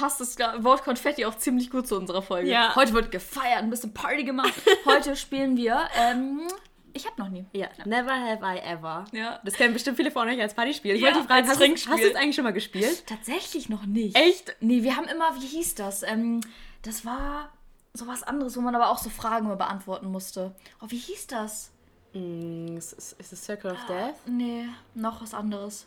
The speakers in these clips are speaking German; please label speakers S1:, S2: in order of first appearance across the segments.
S1: passt das Wort Konfetti auch ziemlich gut zu unserer Folge.
S2: Ja.
S1: Heute wird gefeiert, ein bisschen Party gemacht. Heute spielen wir, ähm, ich hab noch nie.
S2: Ja, never have I ever.
S1: Ja.
S2: Das kennen bestimmt viele von euch als Partyspiel. Ich
S1: Ja,
S2: wollte dich fragen,
S1: als
S2: hast hast du es eigentlich schon mal gespielt?
S1: Tatsächlich noch nicht.
S2: Echt?
S1: Nee, wir haben immer, wie hieß das? Ähm, das war sowas anderes, wo man aber auch so Fragen immer beantworten musste. Oh, wie hieß das?
S2: Mm, ist, ist ist es Circle of Death?
S1: Nee, noch was anderes.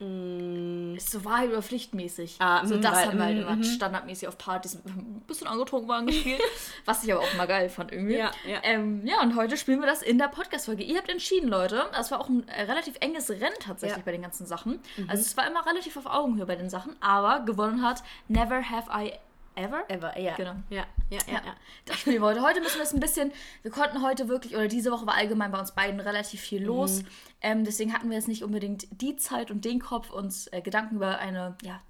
S1: Ist so Wahrheit oder Pflichtmäßig.
S2: Ah,
S1: so
S2: mhm,
S1: das
S2: weil-
S1: haben wir halt
S2: mhm,
S1: immer
S2: mhm.
S1: standardmäßig auf Partys ein bisschen angetrunken waren gespielt. was ich aber auch mal geil fand irgendwie.
S2: Ja, ja.
S1: Ähm, ja, und heute spielen wir das in der Podcast-Folge. Ihr habt entschieden, Leute. Das war auch ein äh, relativ enges Rennen tatsächlich
S2: Ja. Mhm.
S1: bei den ganzen Sachen. Also es war immer relativ auf Augenhöhe bei den Sachen, aber gewonnen hat Never Have I Ever.
S2: Ever, ja.
S1: Genau.
S2: Ja, ja, ja.
S1: Ja,
S2: ja.
S1: das spielen wir heute. Müssen wir es ein bisschen, wir konnten heute wirklich, oder diese Woche war allgemein bei uns beiden relativ viel
S2: Mhm.
S1: los. Ähm, deswegen hatten wir jetzt nicht unbedingt die Zeit und den Kopf, uns äh, Gedanken über eine, ja,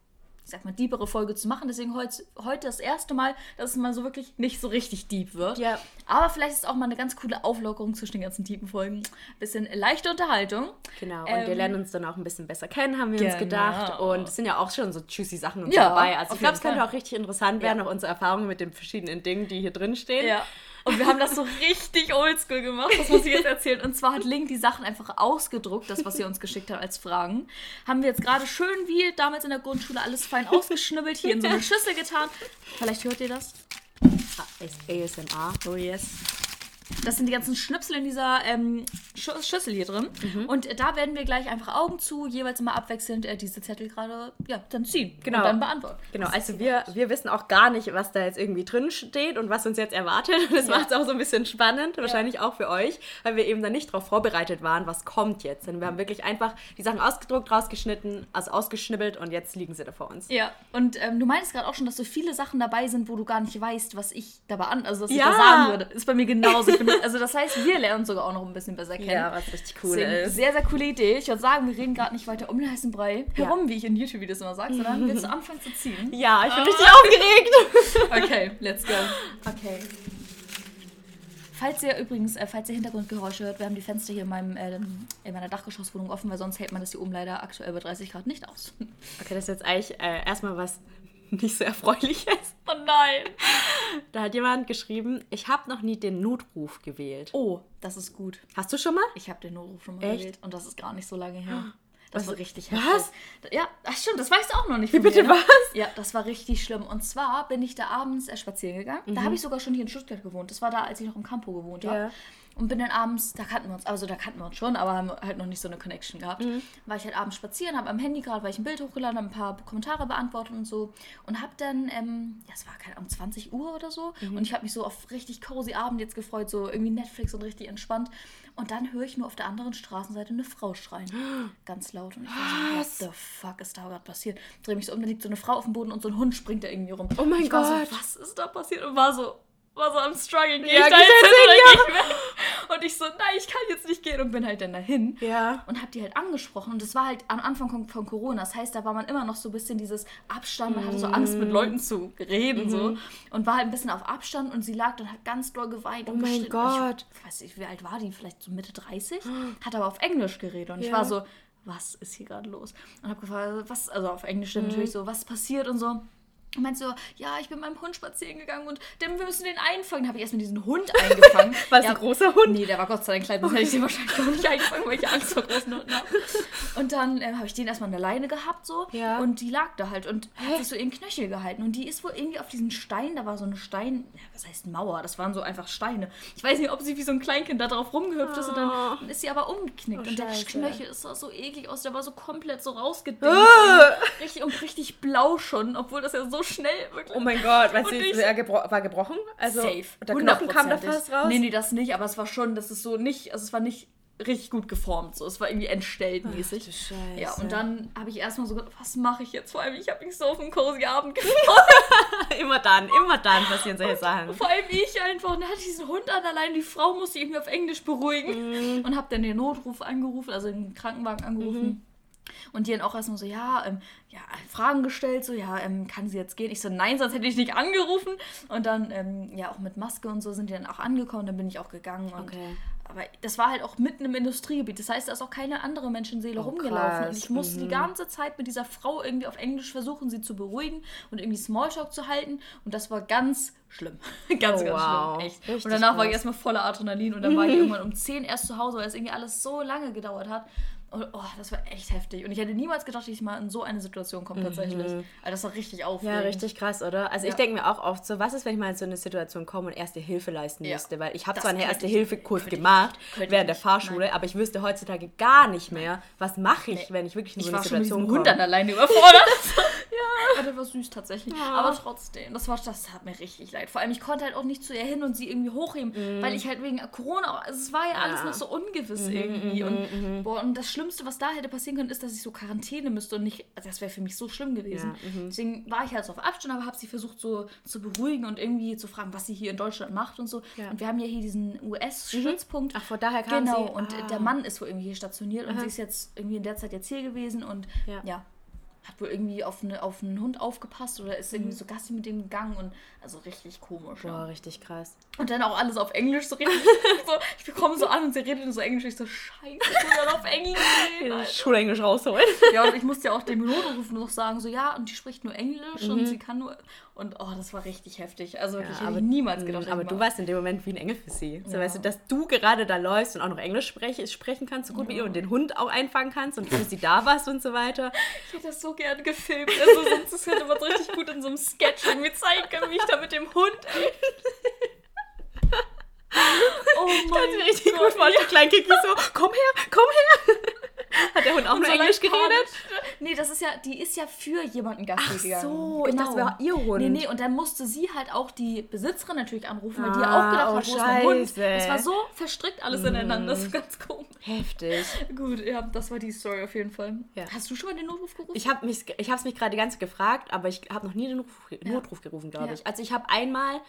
S1: ich sag mal, diepere Folge zu machen. Deswegen heute, heute das erste Mal, dass es mal so wirklich nicht so richtig deep wird.
S2: Ja.
S1: Aber vielleicht ist es auch mal eine ganz coole Auflockerung zwischen den ganzen tiefen Folgen. Bisschen leichte Unterhaltung.
S2: Genau, und
S1: Ähm,
S2: wir lernen uns dann auch ein bisschen besser kennen, haben wir uns
S1: Genau.
S2: gedacht. Und es sind ja auch schon so juicy Sachen
S1: Ja,
S2: dabei. Also ich glaube, es könnte auch richtig interessant werden, auch unsere Erfahrungen mit den verschiedenen Dingen, die hier drin stehen.
S1: Ja. Und wir haben das so richtig oldschool gemacht, das muss ich jetzt erzählen. Und zwar hat Link die Sachen einfach ausgedruckt, das, was ihr uns geschickt habt als Fragen. Haben wir jetzt gerade schön wie damals in der Grundschule alles fein ausgeschnibbelt, hier in so eine Schüssel getan. Vielleicht hört ihr das.
S2: Ist ASMR.
S1: Oh yes. Das sind die ganzen Schnipsel in dieser ähm, Schü- Schüssel hier drin.
S2: Mhm.
S1: Und äh, da werden wir gleich einfach Augen zu, jeweils immer abwechselnd äh, diese Zettel gerade, ja, dann ziehen.
S2: Genau.
S1: Und dann beantworten.
S2: Genau, also wir, wir wissen auch gar nicht, was da jetzt irgendwie drin steht und was uns jetzt erwartet. Und das
S1: Ja.
S2: macht es auch so ein bisschen spannend, wahrscheinlich auch für euch, weil wir eben dann nicht darauf vorbereitet waren, was kommt jetzt. Denn wir haben wirklich einfach die Sachen ausgedruckt, rausgeschnitten, also ausgeschnibbelt und jetzt liegen sie da vor uns.
S1: Ja, und ähm, du meinst gerade auch schon, dass so viele Sachen dabei sind, wo du gar nicht weißt, was ich dabei an, also was ich
S2: Ja.
S1: da sagen würde. Ist bei mir genauso. Also das heißt, wir lernen uns sogar auch noch ein bisschen besser kennen.
S2: was richtig cool
S1: Deswegen
S2: ist.
S1: Sehr, sehr coole Idee. Ich würde sagen, wir reden gerade nicht weiter um den heißen Brei herum, wie ich in YouTube-Videos immer sage, sondern willst du anfangen zu ziehen?
S2: Ja, ich bin richtig aufgeregt.
S1: Okay, let's go.
S2: Okay.
S1: Falls ihr übrigens, äh, falls ihr Hintergrundgeräusche hört, wir haben die Fenster hier in, meinem, äh, in meiner Dachgeschosswohnung offen, weil sonst hält man das hier oben leider aktuell bei 30 Grad nicht aus.
S2: Okay, das ist jetzt eigentlich äh, erstmal was nicht so erfreuliches.
S1: Oh nein!
S2: Da hat jemand geschrieben, ich habe noch nie den Notruf gewählt.
S1: Oh, das ist gut.
S2: Hast du schon mal?
S1: Ich habe den Notruf schon mal
S2: Echt?
S1: gewählt und das ist gar nicht so lange her. Das
S2: Was-
S1: war richtig
S2: was?
S1: heftig. Ja, ach stimmt, das weißt du auch noch nicht.
S2: Wie bitte
S1: mir, ne?
S2: was?
S1: Ja, das war richtig schlimm. Und zwar bin ich da abends äh, spazieren gegangen. Da
S2: Mhm.
S1: habe ich sogar schon hier in Stuttgart gewohnt. Das war da, als ich noch im Campo gewohnt habe.
S2: Ja.
S1: Und bin dann abends, da kannten wir uns, also da kannten wir uns schon, aber haben halt noch nicht so eine Connection gehabt.
S2: Mhm.
S1: War ich halt abends spazieren, habe am Handy gerade, weil ich ein Bild hochgeladen habe, ein paar Kommentare beantwortet und so. Und habe dann, ähm, ja, es war keine Ahnung, 20 Uhr oder so.
S2: Mhm.
S1: Und ich habe mich so auf richtig cozy Abend jetzt gefreut, so irgendwie Netflix und richtig entspannt. Und dann höre ich nur auf der anderen Straßenseite eine Frau schreien. Ganz laut. Und ich war so, what the fuck ist da gerade passiert? Dreh mich so um, da liegt so eine Frau auf dem Boden und so ein Hund springt da irgendwie rum.
S2: Oh mein
S1: ich war
S2: Gott.
S1: So, was ist da passiert? Und war so, war so am struggeln. Gehe
S2: Ja,
S1: ich da jetzt hin oder
S2: hin?
S1: Ich? Und ich so, nein, ich kann jetzt nicht gehen. Und bin halt dann dahin.
S2: Ja.
S1: Und hab die halt angesprochen. Und das war halt am Anfang von, Corona. Das heißt, da war man immer noch so ein bisschen dieses Abstand. Man hatte so Angst,
S2: Mhm.
S1: mit Leuten zu reden. So. Und war halt ein bisschen auf Abstand. Und sie lag dann hat ganz doll geweint.
S2: Oh
S1: und
S2: mein.
S1: Und
S2: Gott.
S1: Ich weiß nicht, wie alt war die? Vielleicht so Mitte 30? Hat aber auf Englisch geredet. Und ich
S2: Ja.
S1: war so, was ist hier gerade los? Und hab gefragt, was, also auf Englisch
S2: Mhm.
S1: natürlich so, was passiert und so. Und meint so, ja, ich bin mit meinem Hund spazieren gegangen und wir müssen den einfangen. Dann habe ich erstmal diesen Hund eingefangen.
S2: War es
S1: ja,
S2: ein großer Hund?
S1: Nee, der war Gott sei Dank klein, sonst hätte ich den wahrscheinlich auch nicht eingefangen, weil ich Angst vor großen Hunden habe. Und dann ähm, habe ich den erstmal an der Leine gehabt so
S2: Ja.
S1: und die lag da halt und hat sich so ihren Knöchel gehalten. Und die ist wohl irgendwie auf diesen Stein, da war so eine Stein, ja, was heißt Mauer, das waren so einfach Steine. Ich weiß nicht, ob sie wie so ein Kleinkind da drauf rumgehüpft ist und dann dann ist sie aber umgeknickt.
S2: Oh,
S1: und der
S2: Scheiße.
S1: Knöchel ist so eklig aus, der war so komplett so rausgedingst.
S2: Ah!
S1: richtig, und richtig blau schon, obwohl das ja so schnell wirklich...
S2: Oh mein Gott, weißt du,
S1: ich-
S2: er gebro war gebrochen? Also
S1: Safe.
S2: der Knochen kam da fast raus?
S1: Nee, nee, das nicht, aber es war schon, das ist so nicht, also es war nicht richtig gut geformt. So. Es war irgendwie entstellt mäßig.
S2: Ach, du Scheiße.
S1: Ja, und dann habe ich erstmal so gedacht, was mache ich jetzt? Vor allem, ich habe mich so auf einen cozy Abend gefreut.
S2: immer dann, immer dann passieren solche Sachen.
S1: Vor allem ich einfach. Und dann hatte ich diesen Hund an allein. Die Frau musste irgendwie auf Englisch beruhigen.
S2: Mhm.
S1: Und habe dann den Notruf angerufen, also den Krankenwagen angerufen.
S2: Mhm.
S1: Und die dann auch erstmal so, ja, ähm, ja, Fragen gestellt, so, ja, ähm, kann sie jetzt gehen? Ich so, nein, sonst hätte ich nicht angerufen. Und dann, ähm, ja, auch mit Maske und so sind die dann auch angekommen, dann bin ich auch gegangen. Und,
S2: Okay.
S1: Aber das war halt auch mitten im Industriegebiet. Das heißt, da ist auch keine andere Menschenseele
S2: Oh,
S1: rumgelaufen.
S2: krass.
S1: Und ich musste die
S2: Mhm.
S1: ganze Zeit mit dieser Frau irgendwie auf Englisch versuchen, sie zu beruhigen und irgendwie Smalltalk zu halten. Und das war ganz schlimm. ganz,
S2: Oh,
S1: ganz
S2: wow.
S1: schlimm. Echt.
S2: Richtig
S1: und danach war ich
S2: krass.
S1: erstmal voller Adrenalin und dann war ich irgendwann um 10 erst zu Hause, weil es irgendwie alles so lange gedauert hat. Und oh, das war echt heftig. Und ich hätte niemals gedacht, dass ich mal in so eine Situation komme tatsächlich. Also das war richtig
S2: Ja,
S1: aufregend.
S2: richtig krass, oder? Also ich
S1: Ja.
S2: denke mir auch oft so, was ist, wenn ich mal in so eine Situation komme und erste Hilfe leisten
S1: Ja.
S2: müsste? Weil ich habe zwar einen Erste-Hilfe-Kurs
S1: ich- ich-
S2: gemacht
S1: ich
S2: während der. Fahrschule, aber ich wüsste heutzutage gar nicht mehr, was mache ich, wenn ich wirklich in so
S1: Ich
S2: eine
S1: war schon mit
S2: Situation
S1: diesem Hund
S2: komme.
S1: dann alleine überfordert. ja. Aber das war süß tatsächlich. Aber trotzdem, das, war, das hat mir richtig leid. Vor allem, ich konnte halt auch nicht zu ihr hin und sie irgendwie hochheben, weil ich halt wegen Corona, also es war ja alles
S2: Mhm. Ja. Mhm,
S1: noch so ungewiss irgendwie. Und, boah, und das Schlimmste, was da hätte passieren können, ist, dass ich so Quarantäne müsste und nicht, also das wäre für mich so schlimm gewesen.
S2: Ja, mhm.
S1: Deswegen war ich halt so auf Abstand, aber habe sie versucht so zu beruhigen und irgendwie zu fragen, was sie hier in Deutschland macht und so.
S2: Ja.
S1: Und wir haben ja hier diesen US-Stützpunkt.
S2: Ach, von daher kam
S1: Genau,
S2: sie.
S1: und
S2: ah.
S1: der Mann ist wohl irgendwie hier stationiert und sie ist jetzt irgendwie in der Zeit jetzt hier gewesen und
S2: Ja.
S1: ja, hat wohl irgendwie auf, eine, auf einen Hund aufgepasst oder ist
S2: Mhm.
S1: irgendwie so Gassi mit dem gegangen und also richtig komisch.
S2: Boah,
S1: Ja.
S2: richtig krass.
S1: Und dann auch alles auf Englisch so richtig. so, ich bekomme so an und sie redet so Englisch. Ich so, scheiße, ich dann auf Englisch reden.
S2: Schulenglisch rausholen.
S1: Ja, und ich musste ja auch dem Notruf noch sagen, so ja, und die spricht nur Englisch
S2: Mhm.
S1: und sie kann nur. Und oh, das war richtig heftig. Also wirklich, hätte
S2: aber-
S1: ich niemals gedacht.
S2: Mhm, Aber du
S1: ich
S2: warst in dem Moment wie ein Engel für sie. So,
S1: Ja.
S2: weißt du, dass du gerade da läufst und auch noch Englisch sprech, sprechen kannst, so gut wie ihr und den Hund auch einfangen kannst und für sie da warst und so weiter.
S1: Ich hätte das so gern gefilmt. Also sonst das hätte man so richtig gut in so einem Sketch irgendwie zeigen können, wie ich da mit dem Hund. oh
S2: Ich
S1: mein
S2: kann mir richtig
S1: Gott.
S2: gut klein Kiki so, komm her, komm her. Hat der Hund auch nur
S1: So
S2: Englisch
S1: leicht
S2: geredet?
S1: Nee, das ist ja, die ist ja für jemanden Gassi
S2: Ach so, ich dachte, das wäre ihr Hund.
S1: Nee, nee, und dann musste sie halt auch die Besitzerin natürlich anrufen, weil die ja
S2: Ah,
S1: auch gedacht
S2: oh,
S1: hat, wo ist mein Hund? Das war so verstrickt alles ineinander, das ist ganz komisch.
S2: Heftig.
S1: Gut, ja, das war die Story auf jeden Fall.
S2: Ja.
S1: Hast du schon mal den Notruf gerufen?
S2: Ich habe mich, ich es mich gerade die ganze Zeit gefragt, aber ich habe noch nie den Notruf, Notruf gerufen, glaube
S1: Ja.
S2: ich. Also ich habe einmal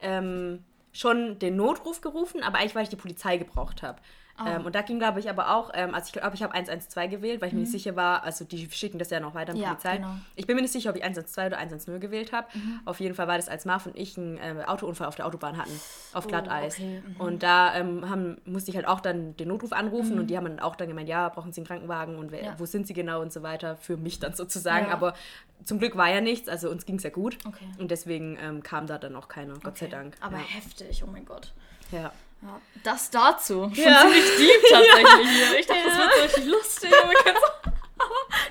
S2: ähm, schon den Notruf gerufen, aber eigentlich, weil ich die Polizei gebraucht habe. Ähm, und da ging, glaube ich, aber auch, ähm, also ich glaube, ich habe 112 gewählt, weil ich mir nicht sicher war, also die schicken das ja noch weiter an die
S1: Ja,
S2: Polizei.
S1: genau.
S2: Ich bin mir nicht sicher, ob ich 112 oder 110 gewählt habe. Auf jeden Fall war das, als Marv und ich einen äh, Autounfall auf der Autobahn hatten, auf Glatteis.
S1: okay,
S2: Und da ähm, haben, musste ich halt auch dann den Notruf anrufen und die haben dann auch dann gemeint, ja, brauchen Sie einen Krankenwagen und
S1: Ja.
S2: wo sind Sie genau und so weiter, für mich dann sozusagen.
S1: Ja.
S2: Aber zum Glück war ja nichts, also uns ging es ja gut.
S1: Okay.
S2: Und deswegen ähm, kam da dann auch keiner, Gott sei
S1: Okay.
S2: Dank.
S1: Aber heftig, oh mein Gott.
S2: ja.
S1: Ja, das dazu. Schon
S2: Ja.
S1: ziemlich deep tatsächlich hier. Ich dachte, das wird so richtig lustig. Aber,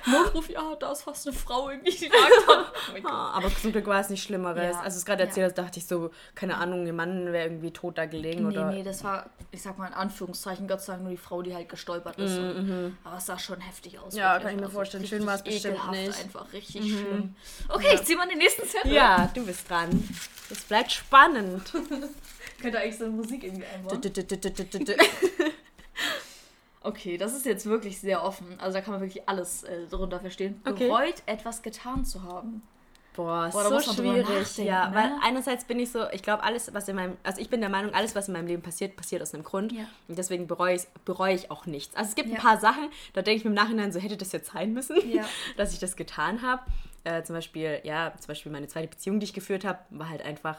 S1: Notruf, ja, da ist fast eine Frau irgendwie, die hat. Oh.
S2: Ah, Aber zum Glück war es nicht Schlimmeres.
S1: Ja.
S2: Als du es gerade
S1: Ja.
S2: erzählt hast, dachte ich so, keine Ahnung, ihr Mann wäre irgendwie tot da gelegen
S1: Nee,
S2: oder.
S1: nee, das war, ich sag mal in Anführungszeichen, Gott sei Dank nur die Frau, die halt gestolpert ist. Und, aber es sah schon heftig aus.
S2: Mhm, Ja,
S1: wirklich.
S2: kann ich mir vorstellen. Schön war es bestimmt nicht. Mhm.
S1: Einfach richtig schlimm. Okay, ich zieh mal den nächsten Zettel.
S2: Ja, du bist dran. Es bleibt spannend.
S1: Könnte eigentlich so eine Musik irgendwie einbauen. Okay, das ist jetzt wirklich sehr offen. Also da kann man wirklich alles äh, darunter verstehen.
S2: Okay.
S1: Bereut, etwas getan zu haben.
S2: Boah,
S1: Boah,
S2: so schwierig. Ja,
S1: ne?
S2: weil einerseits bin ich so, ich glaube, alles, was in meinem, also ich bin der Meinung, alles, was in meinem Leben passiert, passiert aus einem Grund.
S1: Ja.
S2: Und deswegen bereue ich, bereue ich auch nichts. Also es gibt
S1: Ja.
S2: ein paar Sachen, da denke ich mir im Nachhinein so, hätte das jetzt sein müssen,
S1: Ja.
S2: dass ich das getan habe. Äh, zum Beispiel, ja, zum Beispiel meine zweite Beziehung, die ich geführt habe, war halt einfach,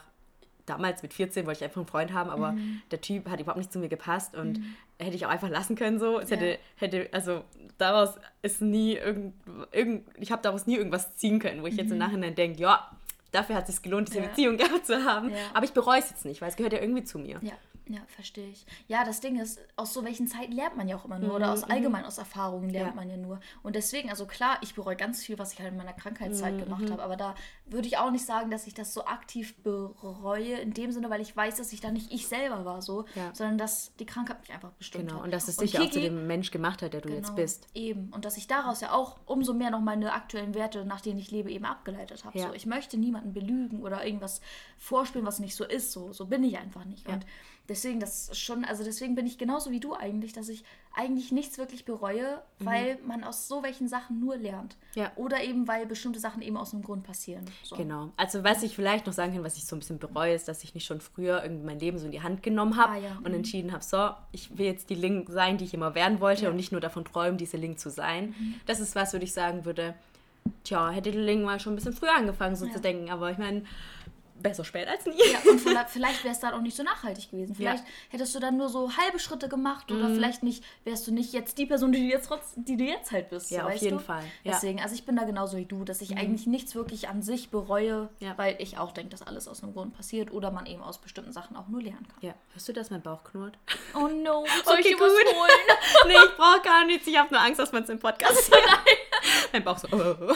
S2: damals mit 14 wollte ich einfach einen Freund haben, aber
S1: Mhm.
S2: der Typ hat überhaupt nicht zu mir gepasst und hätte ich auch einfach lassen können so. Es
S1: Ja.
S2: hätte, hätte, also daraus ist nie irgend, irgend ich habe daraus nie irgendwas ziehen können, wo ich jetzt im Nachhinein denke, ja, dafür hat es sich gelohnt, diese
S1: Mhm. Ja.
S2: Beziehung gehabt zu haben.
S1: Ja.
S2: Aber ich bereue es jetzt nicht, weil es gehört ja irgendwie zu mir.
S1: Ja, verstehe ich. Ja, das Ding ist, aus so welchen Zeiten lernt man ja auch immer nur.
S2: Mhm,
S1: Oder aus allgemein aus Erfahrungen lernt
S2: Ja.
S1: man ja nur. Und deswegen, also klar, ich bereue ganz viel, was ich halt in meiner Krankheitszeit
S2: Mhm,
S1: gemacht habe. Aber da würde ich auch nicht sagen, dass ich das so aktiv bereue, in dem Sinne, weil ich weiß, dass ich da nicht ich selber war so,
S2: Ja.
S1: sondern dass die Krankheit mich einfach bestimmt
S2: Genau,
S1: hat.
S2: und dass es dich auch zu dem Mensch gemacht hat, der du jetzt
S1: Genau,
S2: bist.
S1: Eben. Und dass ich daraus ja auch umso mehr noch meine aktuellen Werte, nach denen ich lebe, eben abgeleitet habe.
S2: Ja.
S1: So, ich möchte niemanden belügen oder irgendwas vorspielen, was nicht so ist. So, so bin ich einfach nicht. Und deswegen, das ist schon, also deswegen bin ich genauso wie du eigentlich, dass ich eigentlich nichts wirklich bereue, weil man aus so welchen Sachen nur lernt.
S2: Mhm. Ja.
S1: Oder eben, weil bestimmte Sachen eben aus einem Grund passieren. So.
S2: Genau. Also was ich vielleicht noch sagen kann, was ich so ein bisschen bereue, ist, dass ich nicht schon früher irgendwie mein Leben so in die Hand genommen habe
S1: Ah, ja.
S2: und entschieden habe, so, ich will jetzt die Link sein, die ich immer werden wollte und nicht nur davon träumen, diese Link zu sein.
S1: Mhm.
S2: Das ist was, würde ich sagen würde, tja, hätte die Link mal schon ein bisschen früher angefangen, so
S1: Ja.
S2: zu denken. Aber ich meine, besser spät als nie.
S1: Ja, und vielleicht, wäre es dann auch nicht so nachhaltig gewesen. Vielleicht hättest du dann nur so halbe Schritte gemacht oder
S2: Mhm.
S1: vielleicht nicht, wärst du nicht jetzt die Person, die du jetzt, trotz, die du jetzt halt bist.
S2: Ja,
S1: so,
S2: auf jeden
S1: du?
S2: Fall, ja. Mhm.
S1: Deswegen, also ich bin da genauso wie du, dass ich eigentlich nichts wirklich an sich bereue,
S2: Ja.
S1: weil ich auch denke, dass alles aus einem Grund passiert oder man eben aus bestimmten Sachen auch nur lernen kann.
S2: Ja, hörst du, dass mein Bauch knurrt?
S1: Oh no, soll
S2: Okay,
S1: ich
S2: gut.
S1: holen?
S2: nee, ich brauche gar nichts. Ich habe nur Angst, dass man es im Podcast hört. mein Bauch so. oh.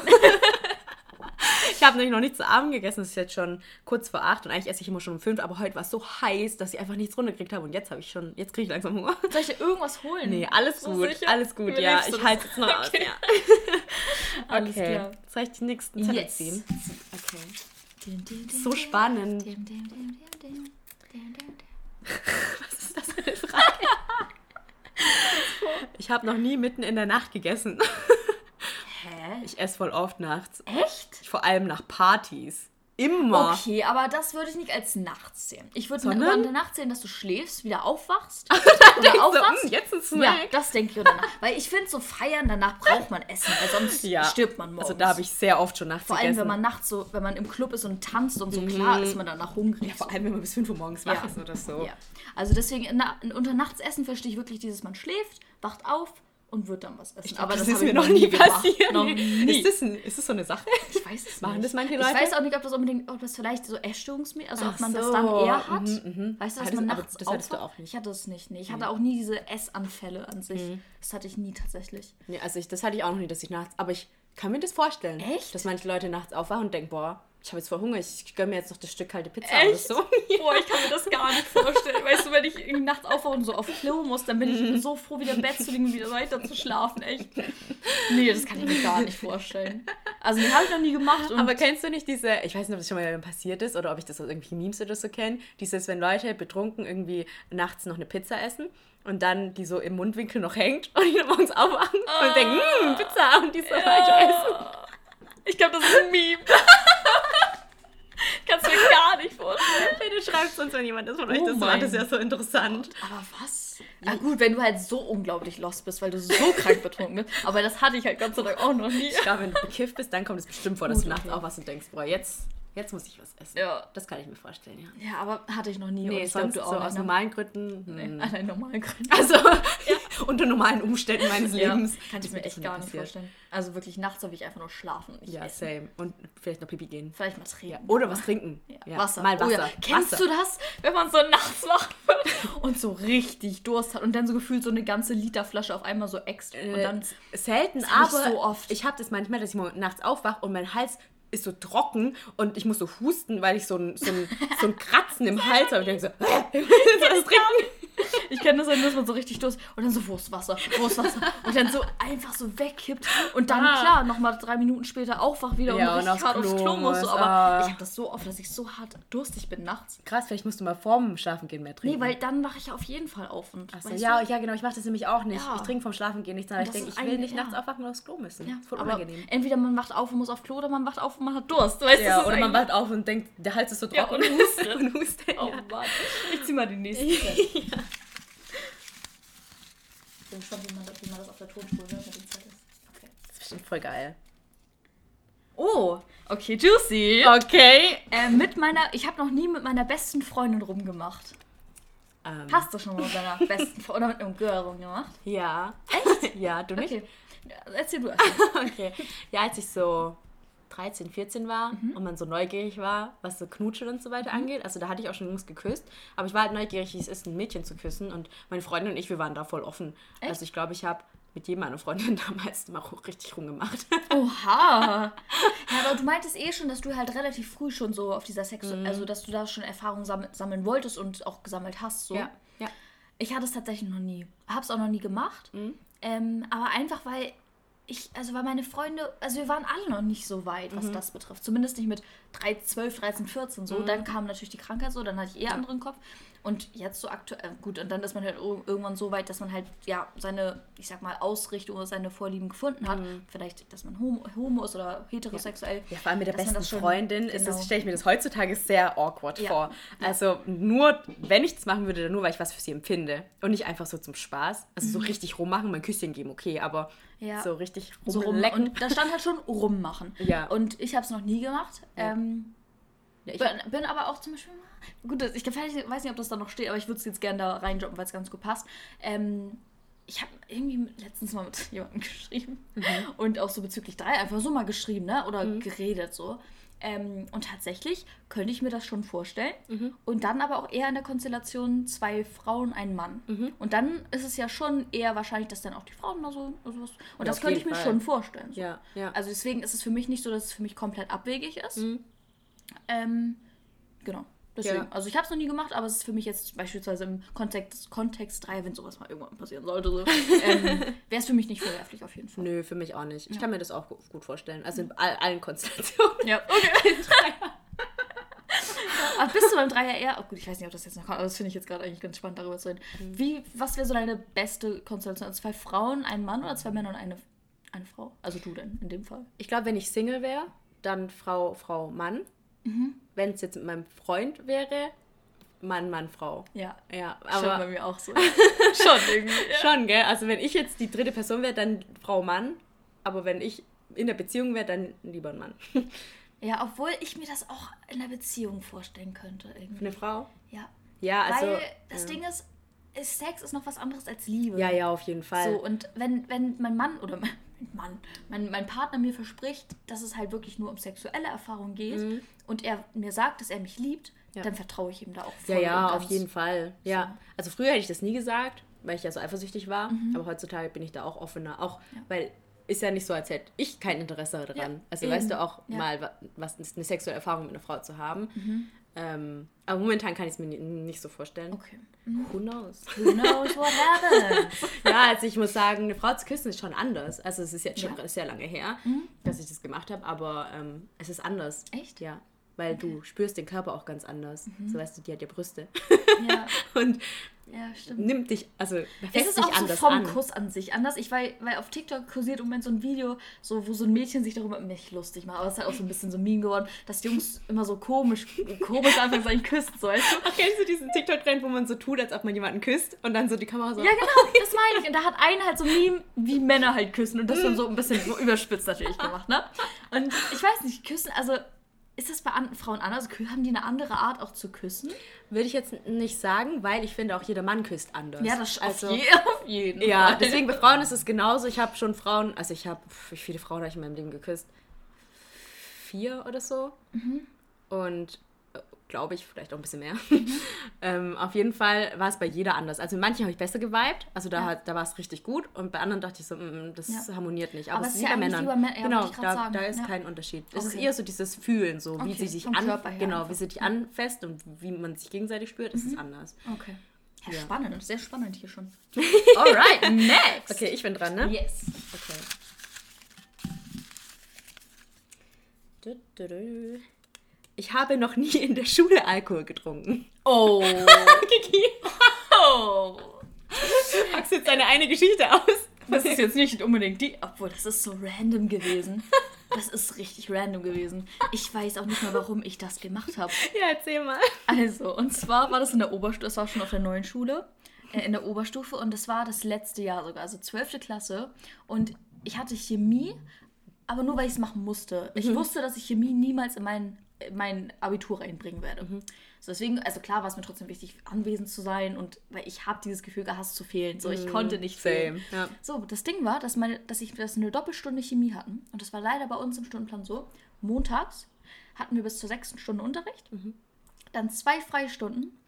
S2: Ich habe nämlich noch nichts zu Abend gegessen. Es ist jetzt schon kurz vor acht und eigentlich esse ich immer schon um fünf. Aber heute war es so heiß, dass ich einfach nichts runtergekriegt habe. Und jetzt habe ich schon, jetzt kriege ich langsam Hunger.
S1: Soll ich dir irgendwas holen?
S2: Nee, alles
S1: So
S2: gut,
S1: sicher?
S2: alles gut,
S1: Überlebst
S2: ja. Ich halte jetzt noch aus.
S1: Okay.
S2: Ja.
S1: Alles
S2: Okay,
S1: klar.
S2: soll ich die nächsten Zettel
S1: Yes.
S2: ziehen? Okay.
S1: Dim, dim, dim,
S2: So spannend. Was ist das für eine Frage? Ich habe noch nie mitten in der Nacht gegessen. Ich esse voll oft nachts.
S1: Echt?
S2: Vor allem nach Partys. Immer.
S1: Okay, aber das würde ich nicht als nachts sehen. Ich würde
S2: Sondern?
S1: nur in der Nacht sehen, dass du schläfst, wieder aufwachst oder
S2: du,
S1: aufwachst.
S2: "Hm, jetzt ein
S1: ja,
S2: Snack.
S1: das denke ich oder danach. Weil ich finde, so feiern, danach braucht man Essen, weil sonst
S2: Ja.
S1: stirbt man morgens.
S2: Also da habe ich sehr oft schon nachts
S1: Vor allem,
S2: gegessen.
S1: wenn man nachts so, wenn man im Club ist und tanzt und so, klar ist man danach hungrig.
S2: vor allem, wenn man bis 5 Uhr morgens wach
S1: Ja.
S2: ist oder so.
S1: Ja. Also deswegen, na- unter Nachtsessen verstehe ich wirklich dieses, man schläft, wacht auf und wird dann was essen.
S2: Aber das,
S1: hab
S2: ist
S1: ich
S2: mir noch nie passiert.
S1: Noch nie.
S2: Ist, das ein, ist das so eine Sache?
S1: Ich weiß es
S2: Machen
S1: nicht.
S2: das manche
S1: Ich
S2: Leute?
S1: weiß auch nicht, ob das unbedingt, ob das vielleicht so Essstörungsmäßig, also
S2: Ach
S1: ob man das
S2: so.
S1: dann eher hat.
S2: Mhm, mhm.
S1: Weißt du, dass man nachts
S2: das hattest du auch nicht. Mhm.
S1: Ich hatte es nicht, nee. Ich hatte auch nie diese Essanfälle an sich. Das hatte ich nie tatsächlich.
S2: Nee, also ich, das hatte ich auch noch nie, dass ich nachts. Aber ich kann mir das vorstellen.
S1: Echt?
S2: Dass manche Leute nachts aufwachen und denken, boah, ich habe jetzt voll Hunger, ich gönne mir jetzt noch das Stück kalte Pizza oder
S1: Echt?
S2: so.
S1: Boah, ich kann mir das gar nicht vorstellen. Weißt du, wenn ich nachts aufwache und so auf Klo muss, dann bin
S2: Mhm.
S1: ich so froh, wieder im Bett zu liegen und wieder weiter zu schlafen. Echt. Nee, das kann ich mir gar nicht vorstellen. Also, die habe ich noch nie gemacht.
S2: Aber kennst du nicht diese, ich weiß nicht, ob das schon mal passiert ist oder ob ich das aus irgendwie Memes oder so kenne, dieses, wenn Leute betrunken irgendwie nachts noch eine Pizza essen und dann die so im Mundwinkel noch hängt und die dann morgens aufwachen und denken, hm, Pizza und die so weiter essen.
S1: ich glaube, das ist ein Meme. Kannst du mir gar nicht vorstellen.
S2: Bitte schreibt uns, wenn jemand das von euch
S1: Oh
S2: das macht, das ist ja so interessant.
S1: Aber was? Ja gut, wenn du halt so unglaublich lost bist, weil du so krank betrunken bist. Aber das hatte ich halt Gott sei Dank auch noch nie.
S2: Ich glaube, wenn du bekifft bist, dann kommt es bestimmt vor, dass
S1: Gut,
S2: du nachts
S1: okay.
S2: aufwachst und denkst, boah, jetzt, jetzt muss ich was essen.
S1: Ja.
S2: Das kann ich mir vorstellen, ja.
S1: Ja, aber hatte ich noch nie. und
S2: Nee,
S1: ich glaub,
S2: sonst
S1: du
S2: so
S1: auch
S2: aus
S1: nicht, ne?
S2: normalen Gründen.
S1: Nee,
S2: Hm.
S1: einen normalen Gründen.
S2: Also, unter normalen Umständen meines
S1: Ja,
S2: Lebens.
S1: kann ich mir echt gar nicht
S2: passiert.
S1: vorstellen. Also wirklich nachts habe ich einfach nur schlafen und
S2: Ja,
S1: essen.
S2: same. Und vielleicht noch Pipi gehen.
S1: Vielleicht mal trinken.
S2: Ja. Oder was trinken.
S1: Ja,
S2: Ja.
S1: Wasser.
S2: Mal Wasser.
S1: Oh ja. Kennst
S2: Wasser.
S1: du das, wenn man so nachts wach wird und so richtig Durst hat und dann so gefühlt so eine ganze Literflasche auf einmal so und
S2: Äh,
S1: dann
S2: selten, aber
S1: so oft.
S2: ich habe das manchmal, dass ich morgen nachts aufwache und mein Hals ist so trocken und ich muss so husten, weil ich so ein, so ein, so ein Kratzen im Hals habe. Und ich denke so, was trinken.
S1: Ich kenne das dann, dass man so richtig Durst und dann so, wo ist Wasser, wo ist Wasser? Und dann so einfach so wegkippt und dann,
S2: Ah.
S1: klar, nochmal drei Minuten später aufwacht wieder
S2: Ja,
S1: und
S2: und aufs
S1: hart aufs
S2: Klo
S1: Klo muss. So. Aber
S2: Ah.
S1: ich habe das so oft, dass ich so hart durstig bin nachts.
S2: Krass, vielleicht musst du mal vorm Schlafengehen mehr trinken.
S1: Nee, weil dann wache ich auf jeden Fall auf. Und,
S2: so, ja,
S1: du?
S2: ja, genau. Ich mache das nämlich auch nicht.
S1: Ja.
S2: Ich trinke vom Schlafengehen nichts, aber ich denke, ich will nicht nachts
S1: ja.
S2: aufwachen und aufs Klo müssen.
S1: Ja,
S2: voll
S1: aber
S2: unangenehm.
S1: entweder man wacht auf und muss auf Klo oder man wacht auf und man hat Durst. Weißt du,
S2: Ja,
S1: ist
S2: oder man wacht auf und denkt, der Hals ist so trocken.
S1: und hustet.
S2: und hustet.
S1: Oh. Mann. Ich zieh mal die nächste. Ich bin gespannt, wie man, das, wie man das auf der Tonspur hört mit den Zetteln. Okay.
S2: Das ist bestimmt voll geil.
S1: Oh, okay, juicy.
S2: Okay.
S1: Äh, mit meiner, ich habe noch nie mit meiner besten Freundin rumgemacht.
S2: Ähm,
S1: Hast du schon mal mit deiner besten Freundin oder mit einem Girl rumgemacht?
S2: Ja. Echt? Ja, du nicht?
S1: Okay. Erzähl du erst.
S2: Okay. Ja, als ich so 13, 14 war
S1: Mhm.
S2: und man so neugierig war, was so Knutschen und so weiter angeht. Also da hatte ich auch schon Jungs geküsst. Aber ich war halt neugierig, wie es ist, ein Mädchen zu küssen. Und meine Freundin und ich, wir waren da voll offen.
S1: Echt?
S2: Also ich glaube, ich habe mit jedem meiner Freundin damals mal richtig rumgemacht.
S1: Oha. Ja, aber du meintest eh schon, dass du halt relativ früh schon so auf dieser Sex,
S2: Mhm.
S1: also dass du da schon Erfahrung sammel sammeln wolltest und auch gesammelt hast. So.
S2: ja. Mhm.
S1: Ich hatte es tatsächlich noch nie. Hab's auch noch nie gemacht. Ähm, aber einfach, weil ich, also weil meine Freunde, also wir waren alle noch nicht so weit,
S2: Mhm.
S1: was das betrifft. Zumindest nicht mit 3, 12, 13, 14 so. Dann kam natürlich die Krankheit so, dann hatte ich eher anderen Kopf. Und jetzt so aktuell, gut, und dann ist man halt ir- irgendwann so weit, dass man halt, ja, seine, ich sag mal, Ausrichtung oder seine Vorlieben gefunden hat. Vielleicht, dass man homo, homo ist oder heterosexuell.
S2: Mhm. Ja, vor allem mit der besten
S1: schon-
S2: Freundin ist
S1: genau.
S2: stelle ich mir das heutzutage sehr awkward
S1: Ja.
S2: vor. Also nur, wenn ich das machen würde, dann nur, weil ich was für sie empfinde. Und nicht einfach so zum Spaß. Also so richtig rummachen, mein Küsschen geben, okay, aber
S1: Mhm. Ja.
S2: so richtig
S1: so rum.
S2: rumlecken.
S1: Und da stand halt schon rummachen.
S2: Ja.
S1: Und ich habe es noch nie gemacht. Ähm,
S2: Ja, ich-
S1: bin, bin aber auch zum Beispiel. Gut, das- ich weiß nicht, ob das da noch steht, aber ich würde es jetzt gerne da reinjumpen, weil es ganz gut passt. Ähm, ich habe irgendwie letztens mal mit jemandem geschrieben
S2: Mhm.
S1: und auch so bezüglich drei einfach so mal geschrieben, ne? Oder geredet so. Ähm, und tatsächlich könnte ich mir das schon vorstellen.
S2: Mhm.
S1: Und dann aber auch eher in der Konstellation zwei Frauen, ein Mann.
S2: Mhm.
S1: Und dann ist es ja schon eher wahrscheinlich, dass dann auch die Frauen mal so. so was, und das
S2: auf
S1: könnte ich mir
S2: Fall.
S1: schon vorstellen. So.
S2: Ja, ja.
S1: Also deswegen ist es für mich nicht so, dass es für mich komplett abwegig ist.
S2: Mhm.
S1: Ähm, genau. Deswegen.
S2: Ja.
S1: Also ich habe es noch nie gemacht, aber es ist für mich jetzt beispielsweise im Kontext, Kontext 3, wenn sowas mal irgendwann passieren sollte, so, ähm, wäre es für mich nicht verwerflich auf jeden Fall.
S2: Nö, für mich auch nicht. Ich kann mir das auch gu- gut vorstellen. Also in all, allen Konstellationen.
S1: Ja, okay. Aber bist du beim Dreier eher? Oh gut, ich weiß nicht, ob das jetzt noch kommt, aber das finde ich jetzt gerade eigentlich ganz spannend, darüber zu reden.
S2: Mhm.
S1: Wie, was wäre so deine beste Konstellation? Also zwei Frauen, ein Mann oder zwei Männer und eine, eine Frau? Also du denn in dem Fall?
S2: Ich glaube, wenn ich Single wäre, dann Frau, Frau, Mann.
S1: Mhm.
S2: Wenn es jetzt mit meinem Freund wäre, Mann, Mann, Frau.
S1: Ja.
S2: Ja,
S1: Schon bei
S2: aber
S1: mir auch so. Schon irgendwie.
S2: schon, gell? Also wenn ich jetzt die dritte Person wäre, dann Frau, Mann. Aber wenn ich in der Beziehung wäre, dann lieber ein Mann.
S1: Ja, obwohl ich mir das auch in einer Beziehung vorstellen könnte. Irgendwie.
S2: Eine Frau?
S1: Ja.
S2: Ja, also.
S1: Weil das
S2: ja.
S1: Ding ist, Sex ist noch was anderes als Liebe.
S2: Ja, ja, auf jeden Fall.
S1: So, und wenn, wenn mein Mann oder Mann, mein, mein Partner mir verspricht, dass es halt wirklich nur um sexuelle Erfahrung geht und er mir sagt, dass er mich liebt,
S2: Mhm. Ja.
S1: dann vertraue ich ihm da auch
S2: Ja,
S1: voll
S2: ja,
S1: und
S2: auf jeden Fall. Ja. Also früher hätte ich das nie gesagt, weil ich ja so eifersüchtig war. Aber heutzutage bin ich da auch offener. Auch
S1: Mhm. Ja.
S2: weil ist ja nicht so, als hätte ich kein Interesse daran.
S1: Ja,
S2: also
S1: eben.
S2: weißt du auch
S1: Ja.
S2: mal, wa- was eine sexuelle Erfahrung mit einer Frau zu haben.
S1: Mhm.
S2: Ähm, aber momentan kann ich es mir ni- nicht so vorstellen.
S1: Okay.
S2: Who knows?
S1: Who knows what happens?
S2: ja, also ich muss sagen, eine Frau zu küssen ist schon anders. Also es ist jetzt schon
S1: Ja. Mhm.
S2: sehr lange her, dass ich das gemacht habe, aber ähm, es ist anders.
S1: Echt?
S2: Ja. Weil du spürst den Körper auch ganz anders.
S1: Mhm.
S2: So weißt du, die hat ja Brüste.
S1: ja,
S2: Und
S1: ja, stimmt.
S2: nimmt dich, also
S1: Es ist
S2: dich
S1: auch so vom
S2: an.
S1: Kuss an sich anders. Ich weil, weil auf TikTok kursiert im Moment so ein Video, so, wo so ein Mädchen sich darüber nicht lustig macht. Aber es ist halt auch so ein bisschen so ein Meme geworden, dass die Jungs immer so komisch, komisch anfangen zu küssen, so weißt du?
S2: Kennst du diesen TikTok-Trend, wo man so tut, als ob man jemanden küsst und dann so die Kamera so.
S1: Ja, genau, das meine ich. Und da hat einer halt so ein Meme, wie Männer halt küssen. Und das dann so ein bisschen so überspitzt natürlich gemacht, ne? Und ich weiß nicht, küssen, also ist das bei Frauen anders? Haben die eine andere Art auch zu küssen?
S2: Würde ich jetzt nicht sagen, weil ich finde auch jeder Mann küsst anders.
S1: Ja, das
S2: also,
S1: auf, je, auf jeden
S2: Ja,
S1: Fall.
S2: deswegen bei Frauen ist es genauso. Ich habe schon Frauen, also ich habe, wie viele Frauen habe ich in meinem Leben geküsst? Vier oder so.
S1: Mhm.
S2: Und glaube ich, vielleicht auch ein bisschen mehr.
S1: Mhm.
S2: ähm, auf jeden Fall war es bei jeder anders. Also mit manchen habe ich besser geweibt, also da,
S1: Ja.
S2: da war es richtig gut. Und bei anderen dachte ich so, mm, mm, das
S1: Ja.
S2: harmoniert nicht.
S1: Aber
S2: Aber,
S1: es ist
S2: wie
S1: ja
S2: bei Männern.
S1: wie bei Mä- ja,
S2: genau, da, da ist kein Unterschied. Es ist
S1: Okay.
S2: eher so dieses Fühlen, so wie
S1: Okay,
S2: sie sich
S1: vom
S2: an, genau,
S1: einfach. Mhm.
S2: wie sie dich anfasst und wie man sich gegenseitig spürt, ist es anders.
S1: Okay. Ja,
S2: Ja.
S1: spannend, sehr spannend hier schon. Alright, next.
S2: Okay, ich bin dran, ne?
S1: Yes.
S2: Okay. Du, du, du. Ich habe noch nie in der Schule Alkohol getrunken.
S1: Oh.
S2: Kiki,
S1: oh.
S2: packst jetzt deine eine Geschichte aus?
S1: Das ist jetzt nicht unbedingt die, obwohl das ist so random gewesen. Das ist richtig random gewesen. Ich weiß auch nicht mehr, warum ich das gemacht habe.
S2: Ja, erzähl mal.
S1: Also, und zwar war das in der Oberstufe, das war schon auf der neuen Schule, äh, in der Oberstufe und das war das letzte Jahr sogar, also 12. Klasse. Und ich hatte Chemie, aber nur weil ich es machen musste. Ich wusste, dass ich Chemie niemals in mein, in mein Abitur reinbringen werde. So deswegen, also klar war es mir trotzdem wichtig, anwesend zu sein und weil ich habe dieses Gefühl gehasst zu fehlen. So, ich konnte nicht fehlen.
S2: Same. Ja.
S1: So, das Ding war, dass, meine, dass, ich, dass eine Doppelstunde Chemie hatten. Und das war leider bei uns im Stundenplan so. Montags hatten wir bis zur sechsten Stunde Unterricht. Dann zwei Freistunden.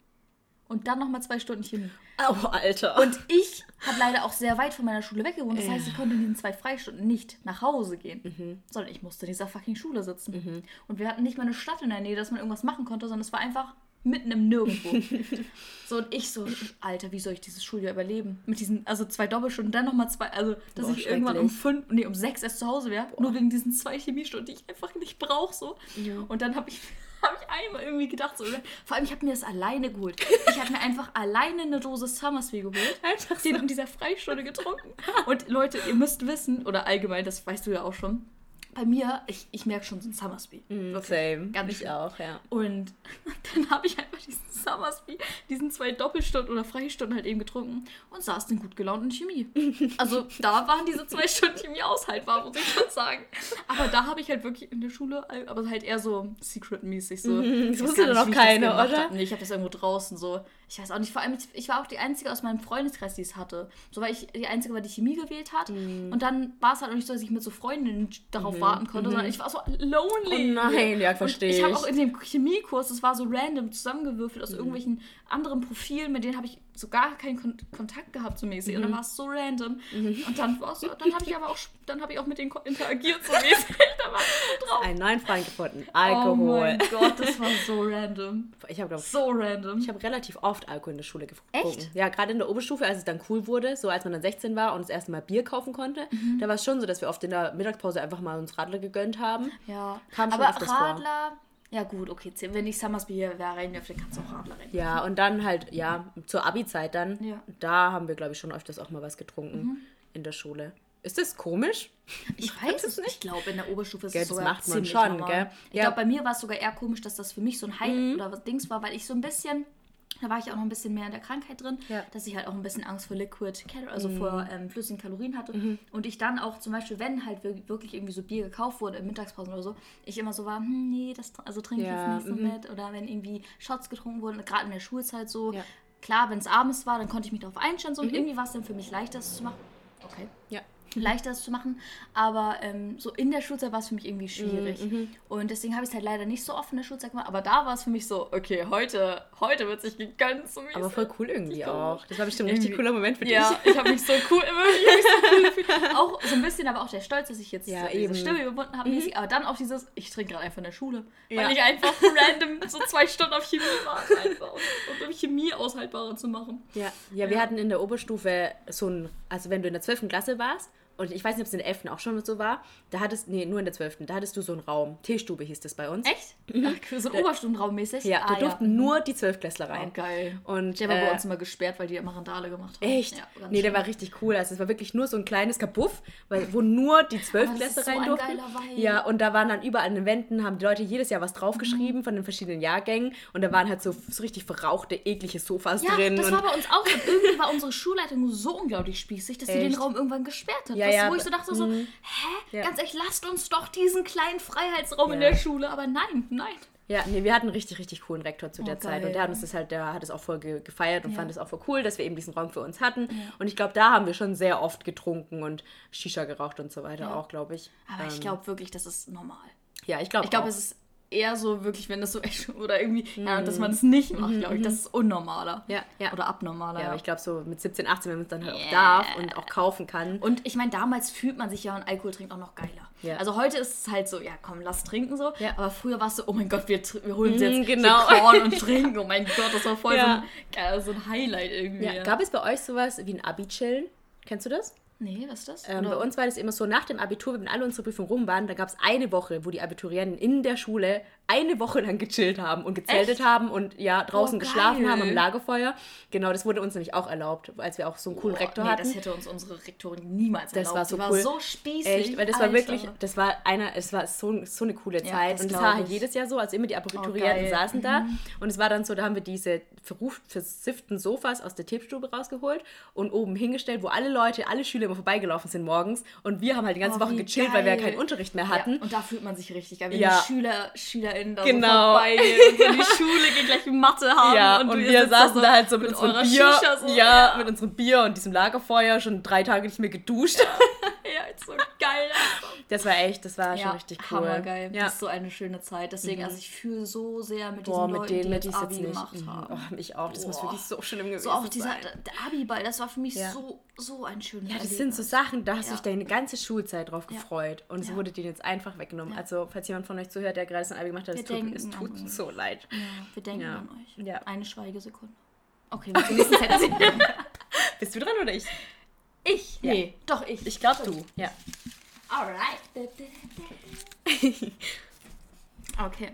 S1: Und dann nochmal zwei Stunden Chemie.
S2: Oh, Alter.
S1: Und ich habe leider auch sehr weit von meiner Schule weg gewohnt. Das heißt, ich konnte in diesen zwei Freistunden nicht nach Hause gehen. Sondern ich musste in dieser fucking Schule sitzen. Und wir hatten nicht mal eine Stadt in der Nähe, dass man irgendwas machen konnte, sondern es war einfach Mitten im Nirgendwo. so, und ich so, Alter, wie soll ich dieses Schuljahr überleben? Mit diesen, also zwei Doppelstunden, dann nochmal zwei, also, dass
S2: Boah,
S1: ich irgendwann um fünf, nee, um sechs erst zu Hause wäre. Nur wegen diesen zwei Chemiestunden, die ich einfach nicht brauche, so.
S2: Ja.
S1: Und dann habe ich, hab ich einmal irgendwie gedacht, so, vor allem, ich habe mir das alleine geholt. Ich habe mir einfach alleine eine Dose Summersby geholt.
S2: Einfach so.
S1: Den in dieser Freistunde getrunken. Und Leute, ihr müsst wissen, oder allgemein, das weißt du ja auch schon, bei mir, ich, ich merke schon so ein Summersby. Wirklich.
S2: Same.
S1: Ganz
S2: ich
S1: schlimm.
S2: auch, ja.
S1: Und dann habe ich einfach diesen Summersby, diesen zwei Doppelstunden oder Freistunden halt eben getrunken und saß dann gut gelaunt in Chemie. Also da waren diese zwei Stunden Chemie aushaltbar, muss ich schon sagen. Aber da habe ich halt wirklich in der Schule, aber halt eher so secret-mäßig so.
S2: Mhm, das wusste doch keiner,
S1: gemacht
S2: oder?
S1: hab. Nee, ich habe das irgendwo draußen so. Ich weiß auch nicht, vor allem, ich war auch die Einzige aus meinem Freundeskreis, die es hatte. So, weil ich die Einzige war, die Chemie gewählt hat.
S2: Mhm.
S1: Und dann war es halt auch nicht so, dass ich mit so Freundinnen darauf warten konnte, sondern ich war so lonely.
S2: Oh nein, ja, verstehe
S1: Ich habe
S2: ich.
S1: auch in dem Chemiekurs, das war so random zusammengewürfelt
S2: Mhm.
S1: aus irgendwelchen anderen Profilen, mit denen habe ich so gar keinen Kon Kontakt gehabt so mäßig.
S2: Mhm.
S1: Und dann war es so random. Und dann war so, dann habe ich aber auch, dann habe ich auch mit denen interagiert so mäßig. da war ich so drauf.
S2: Einen neuen Freund gefunden.
S1: Oh
S2: Alkohol.
S1: mein Gott, das war so random.
S2: ich habe,
S1: So random.
S2: ich habe relativ oft Alkohol in der Schule getrunken.
S1: Echt?
S2: Ja, gerade in der Oberstufe, als es dann cool wurde, so als man dann 16 war und das erste Mal Bier kaufen konnte,
S1: Mhm.
S2: da war es schon so, dass wir oft in der Mittagspause einfach mal uns Radler gegönnt haben.
S1: Ja,
S2: Kam schon
S1: aber
S2: öfters vor.
S1: Radler, ja gut, okay, wenn ich Summersby hier wer rein dürfte, kannst du auch Radler rein.
S2: Ja, und dann halt, ja, zur Abi-Zeit dann,
S1: Ja.
S2: da haben wir, glaube ich, schon öfters auch mal was getrunken in der Schule. Ist das komisch?
S1: Ich weiß es nicht. Ich glaube, in der Oberstufe ist es
S2: das
S1: sogar
S2: macht man
S1: ziemlich
S2: schon,
S1: normal.
S2: gell?
S1: Ich
S2: Ja. Mhm.
S1: glaube, bei mir war es sogar eher komisch, dass das für mich so ein High oder was Dings war, weil ich so ein bisschen, da war ich auch noch ein bisschen mehr in der Krankheit drin,
S2: Ja. Mhm.
S1: dass ich halt auch ein bisschen Angst vor Liquid, also vor ähm, flüssigen Kalorien hatte. Und ich dann auch zum Beispiel, wenn halt wir- wirklich irgendwie so Bier gekauft wurde in Mittagspausen oder so, ich immer so war, hm, nee, das also trinke ich
S2: Ja,
S1: jetzt nicht so
S2: mhm.
S1: mit. Oder wenn irgendwie Shots getrunken wurden, gerade in der Schulzeit so.
S2: Mhm.
S1: Klar, wenn es abends war, dann konnte ich mich darauf einstellen. So, Und irgendwie war es dann für mich leichter, das zu machen. Okay
S2: Ja.
S1: Leichter das zu machen. Aber ähm, so in der Schulzeit war es für mich irgendwie schwierig.
S2: Mhm,
S1: Und deswegen habe ich es halt leider nicht so oft in der Schulzeit gemacht. Aber da war es für mich so, okay, heute, heute wird sich gegönnt. So
S2: Aber voll cool irgendwie auch. Das war bestimmt ein richtig cooler Moment für dich.
S1: Ja, ich habe mich so cool, immer so cool gefühlt. Auch so ein bisschen, aber auch der Stolz, dass ich jetzt
S2: Ja,
S1: so diese. Stimme überwunden habe. mäßig. Aber dann auch dieses, ich trinke gerade einfach in der Schule.
S2: Ja.
S1: Weil ich einfach random so zwei Stunden auf Chemie war. Einfach, um um Chemie aushaltbarer zu machen.
S2: Ja, ja wir hatten in der Oberstufe so ein, also wenn du in der 12. Klasse warst, und ich weiß nicht, ob es in der 11. auch schon so war, da hattest, nee, nur in der 12. Da hattest du so einen Raum. Teestube hieß das bei uns.
S1: Echt? Ach, so ein Oberstundenraum mäßig?
S2: Ja, da
S1: ah,
S2: durften nur die Zwölfklässler
S1: Oh,
S2: rein.
S1: geil.
S2: Und,
S1: Der war bei
S2: äh,
S1: uns immer gesperrt, weil die immer Randale gemacht haben.
S2: Echt?
S1: Ja,
S2: nee, der war richtig cool. Also es war wirklich nur so ein kleines Kabuff, weil, wo nur die
S1: Aber
S2: Zwölfklässler
S1: so
S2: rein
S1: ein
S2: durften.
S1: geiler Vibe.
S2: Ja, und da waren dann überall an den Wänden, haben die Leute jedes Jahr was draufgeschrieben von den verschiedenen Jahrgängen. Und da waren halt so, so richtig verrauchte, eklige Sofas
S1: Ja,
S2: drin.
S1: das war bei uns auch. Und irgendwie war unsere Schulleitung so unglaublich spießig, dass sie den? Raum irgendwann gesperrt hat.
S2: Ja, ja,
S1: wo ich so dachte, so, hä?
S2: Ja.
S1: Ganz ehrlich, lasst uns doch diesen kleinen Freiheitsraum in
S2: Ja.
S1: der Schule. Aber nein, nein.
S2: Ja, nee, wir hatten einen richtig, richtig coolen Rektor zu der
S1: Oh,
S2: Zeit. Und der hat uns das halt, der hat es auch voll ge gefeiert und
S1: Ja.
S2: fand es auch voll cool, dass wir eben diesen Raum für uns hatten. Und ich glaube, da haben wir schon sehr oft getrunken und Shisha geraucht und so weiter
S1: Ja.
S2: auch, glaube ich.
S1: Aber ich
S2: Ähm,
S1: glaube wirklich, das ist normal.
S2: Ja, ich glaube
S1: Ich glaube, es ist eher so wirklich, wenn das so echt oder irgendwie, ja,
S2: Mhm.
S1: dass man es nicht macht, glaube ich. Das ist unnormaler.
S2: Ja, ja.
S1: Oder abnormaler.
S2: Ja,
S1: ja.
S2: aber ich glaube, so mit 17, 18, wenn man es dann halt auch
S1: Yeah.
S2: darf und auch kaufen kann.
S1: Und ich meine, damals fühlt man sich ja und Alkohol trinkt auch noch geiler.
S2: Ja.
S1: Also heute ist es halt so, ja komm, lass trinken so.
S2: Ja.
S1: Aber früher war es so, oh mein Gott, wir, wir holen uns
S2: Mhm,
S1: jetzt
S2: genau.
S1: Korn und trinken. Oh mein Gott, das war voll
S2: Ja.
S1: so, ein, so ein Highlight irgendwie.
S2: Ja, gab es bei euch sowas wie ein Abi-Chillen? Kennst du das?
S1: Nee, was ist das?
S2: Ähm, bei uns war das immer so, nach dem Abitur, wenn alle unsere Prüfungen rum waren, da gab es eine Woche, wo die Abiturienten in der Schule eine Woche lang gechillt haben und gezeltet
S1: Echt?
S2: haben und ja, draußen
S1: Oh,
S2: geschlafen haben am Lagerfeuer. Genau, das wurde uns nämlich auch erlaubt, als wir auch so einen coolen
S1: Boah,
S2: Rektor
S1: nee,
S2: hatten.
S1: das hätte uns unsere Rektorin niemals
S2: Das
S1: erlaubt.
S2: war so
S1: Die
S2: cool.
S1: war so spießig.
S2: Echt, weil das war
S1: Alter.
S2: wirklich, das war einer, es war so, so eine coole
S1: Ja,
S2: Zeit
S1: das
S2: und das war halt jedes Jahr so, also immer die
S1: Oh,
S2: Abiturienten
S1: geil.
S2: saßen da und es war dann so, da haben wir diese verruft, versifften Sofas aus der Tippstube rausgeholt und oben hingestellt, wo alle Leute, alle Schüler immer vorbeigelaufen sind morgens und wir haben halt die ganze
S1: Oh,
S2: Woche gechillt, weil wir ja
S1: geil.
S2: keinen Unterricht mehr hatten.
S1: Ja, und da fühlt man sich richtig geil, wenn
S2: Ja.
S1: die Schüler, SchülerInnen da
S2: Genau.
S1: so vorbeigehen und so in die Schule gehen, gleich Mathe haben.
S2: Ja,
S1: und,
S2: und, wir saßen da halt so mit, unserem
S1: eurer
S2: Bier,
S1: so.
S2: ja, mit unserem Bier und diesem Lagerfeuer, schon drei Tage nicht mehr geduscht.
S1: ja. So geil.
S2: Das war echt, das war schon
S1: Ja,
S2: richtig cool.
S1: hammergeil.
S2: Ja.
S1: Das ist so eine schöne Zeit. Deswegen, also ich fühle so sehr mit diesen
S2: Boah, mit
S1: Leuten,
S2: denen
S1: die jetzt
S2: ich
S1: Abi
S2: jetzt
S1: gemacht
S2: Mhm.
S1: haben.
S2: Oh, mich auch. Das muss
S1: Boah.
S2: wirklich so schlimm gewesen
S1: So auch dieser
S2: sein.
S1: der Abi-Ball, das war für mich
S2: Ja.
S1: so, so ein schönes
S2: Ja, das
S1: Erlebnis.
S2: sind so Sachen, da hast du dich deine ganze Schulzeit drauf gefreut und es wurde dir jetzt einfach weggenommen. Also, falls jemand von euch zuhört, der gerade sein Abi gemacht hat, es
S1: Wir
S2: tut, es tut
S1: euch.
S2: so leid.
S1: Wir denken an euch.
S2: Ja.
S1: Eine Schweigesekunde. Okay, mit dem nächsten Zettel.
S2: Bist du dran oder ich?
S1: Ich?
S2: Ja.
S1: Nee, doch ich.
S2: Ich glaube du. Ja.
S1: Alright. Okay.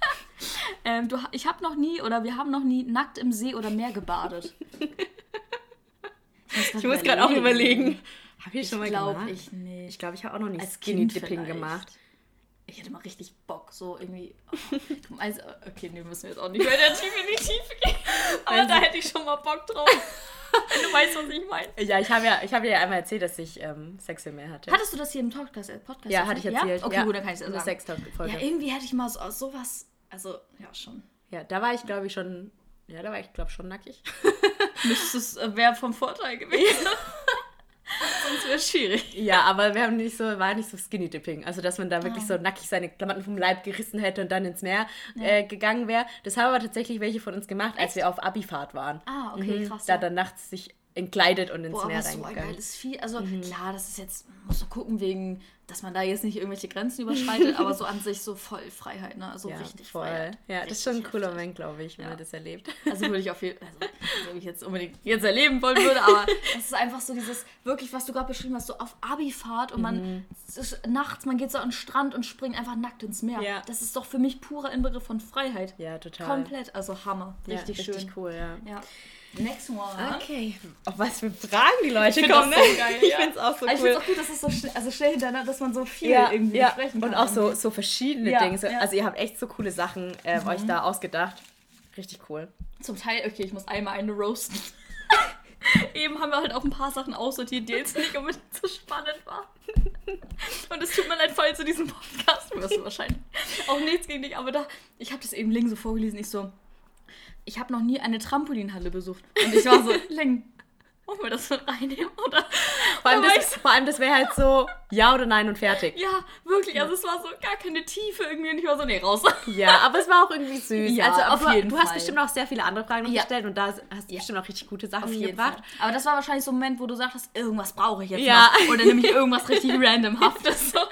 S1: ähm, du, ich habe noch nie oder wir haben noch nie nackt im See oder Meer gebadet.
S2: Ich muss gerade auch überlegen. Habe ich,
S1: Ich
S2: schon mal
S1: glaube
S2: gemacht?
S1: ich nicht.
S2: Ich glaube, ich habe auch noch nicht
S1: Als
S2: Skinny Dipping
S1: vielleicht.
S2: gemacht.
S1: Ich hätte mal richtig Bock, so irgendwie. Oh, du meinst, okay, nee, müssen wir jetzt auch nicht mehr der Tief in die Tiefe gehen. Aber da hätte ich schon mal Bock drauf. du weißt, was ich meine.
S2: Ja, ich habe ja, ich dir ja einmal erzählt, dass ich ähm, Sex mehr hatte.
S1: Hattest du das hier im Podcast, äh, Podcast
S2: ja, hatte ich erzählt.
S1: Ja? Okay,
S2: ja.
S1: gut, dann kann ich es ja
S2: der
S1: sagen.
S2: Sextalk-Folge.
S1: Ja,
S2: Ja,
S1: irgendwie hätte ich mal so, sowas. Also, ja, schon.
S2: da war ich, glaube ich, schon. Ja, da war ich, glaube schon nackig.
S1: Müsstest, äh, wäre vom Vorteil gewesen. Sonst wäre es schwierig.
S2: Ja, aber wir haben nicht so, war nicht so Skinny Dipping. Also, dass man da wirklich so nackig seine Klamotten vom Leib gerissen hätte und dann ins Meer äh, gegangen wäre. Das haben aber tatsächlich welche von uns gemacht, als wir auf Abifahrt waren.
S1: Ah, okay, krass,
S2: Da
S1: ja.
S2: dann nachts sich entkleidet und ins
S1: Boah,
S2: Meer
S1: aber so ein
S2: reingegangen.
S1: geiles Vieh. Also klar, das ist jetzt, man muss so gucken wegen, dass man da jetzt nicht irgendwelche Grenzen überschreitet, aber so an sich so voll Freiheit, ne? Also
S2: ja,
S1: richtig
S2: voll.
S1: Freiheit.
S2: Ja, das ist schon ein
S1: Richtig
S2: cooler
S1: heftig.
S2: Moment, glaube ich, wenn
S1: Ja.
S2: man das erlebt.
S1: Also würde ich auf jeden Fall, also, wenn ich jetzt unbedingt jetzt erleben wollen würde, aber es ist einfach so dieses, wirklich, was du gerade beschrieben hast, so auf Abifahrt und man ist nachts, man geht so an den Strand und springt einfach nackt ins Meer.
S2: Ja.
S1: Das ist doch für mich purer Inbegriff von Freiheit.
S2: Ja, total.
S1: Komplett, also Hammer.
S2: Ja,
S1: Richtig,
S2: richtig
S1: schön.
S2: cool, ja.
S1: Ja. Next one.
S2: Okay. Auf was für Fragen die Leute
S1: find
S2: kommen,
S1: das
S2: ne?
S1: so geil,
S2: Ich
S1: ja.
S2: finde es auch so
S1: Also ich
S2: cool.
S1: finde es auch gut, dass es so schnell, also schnell hintereinander, dass man so viel
S2: ja,
S1: irgendwie
S2: ja.
S1: besprechen kann.
S2: Und auch so, so verschiedene
S1: Ja,
S2: Dinge. Also ihr habt echt so coole Sachen ähm, euch da ausgedacht. Richtig cool.
S1: Zum Teil, okay, ich muss einmal eine roasten. Eben haben wir halt auch ein paar Sachen aussortiert, die jetzt nicht unbedingt so spannend waren. Und es tut mir leid, falls du diesen Podcast wirst du wahrscheinlich auch nichts gegen dich, aber da, ich habe das eben Ling so vorgelesen, ich so, ich habe noch nie eine Trampolinhalle besucht. Und ich war so, Ling, wollen wir das mit reinnehmen, oder?
S2: Vor allem,
S1: war
S2: das, vor allem das wäre halt so ja oder nein und fertig.
S1: Ja, wirklich, also es war so gar keine Tiefe irgendwie und ich war so, nee, raus.
S2: Ja, aber es war auch irgendwie süß.
S1: Ja,
S2: also,
S1: auf
S2: aber
S1: jeden
S2: du hast
S1: Fall.
S2: bestimmt auch sehr viele andere Fragen noch
S1: Ja.
S2: gestellt und da hast du bestimmt auch richtig gute Sachen
S1: Auf jeden
S2: gebracht.
S1: Fall. Aber das war wahrscheinlich so ein Moment, wo du sagtest, irgendwas brauche ich jetzt
S2: Ja.
S1: noch. Oder nämlich irgendwas richtig randomhaftes.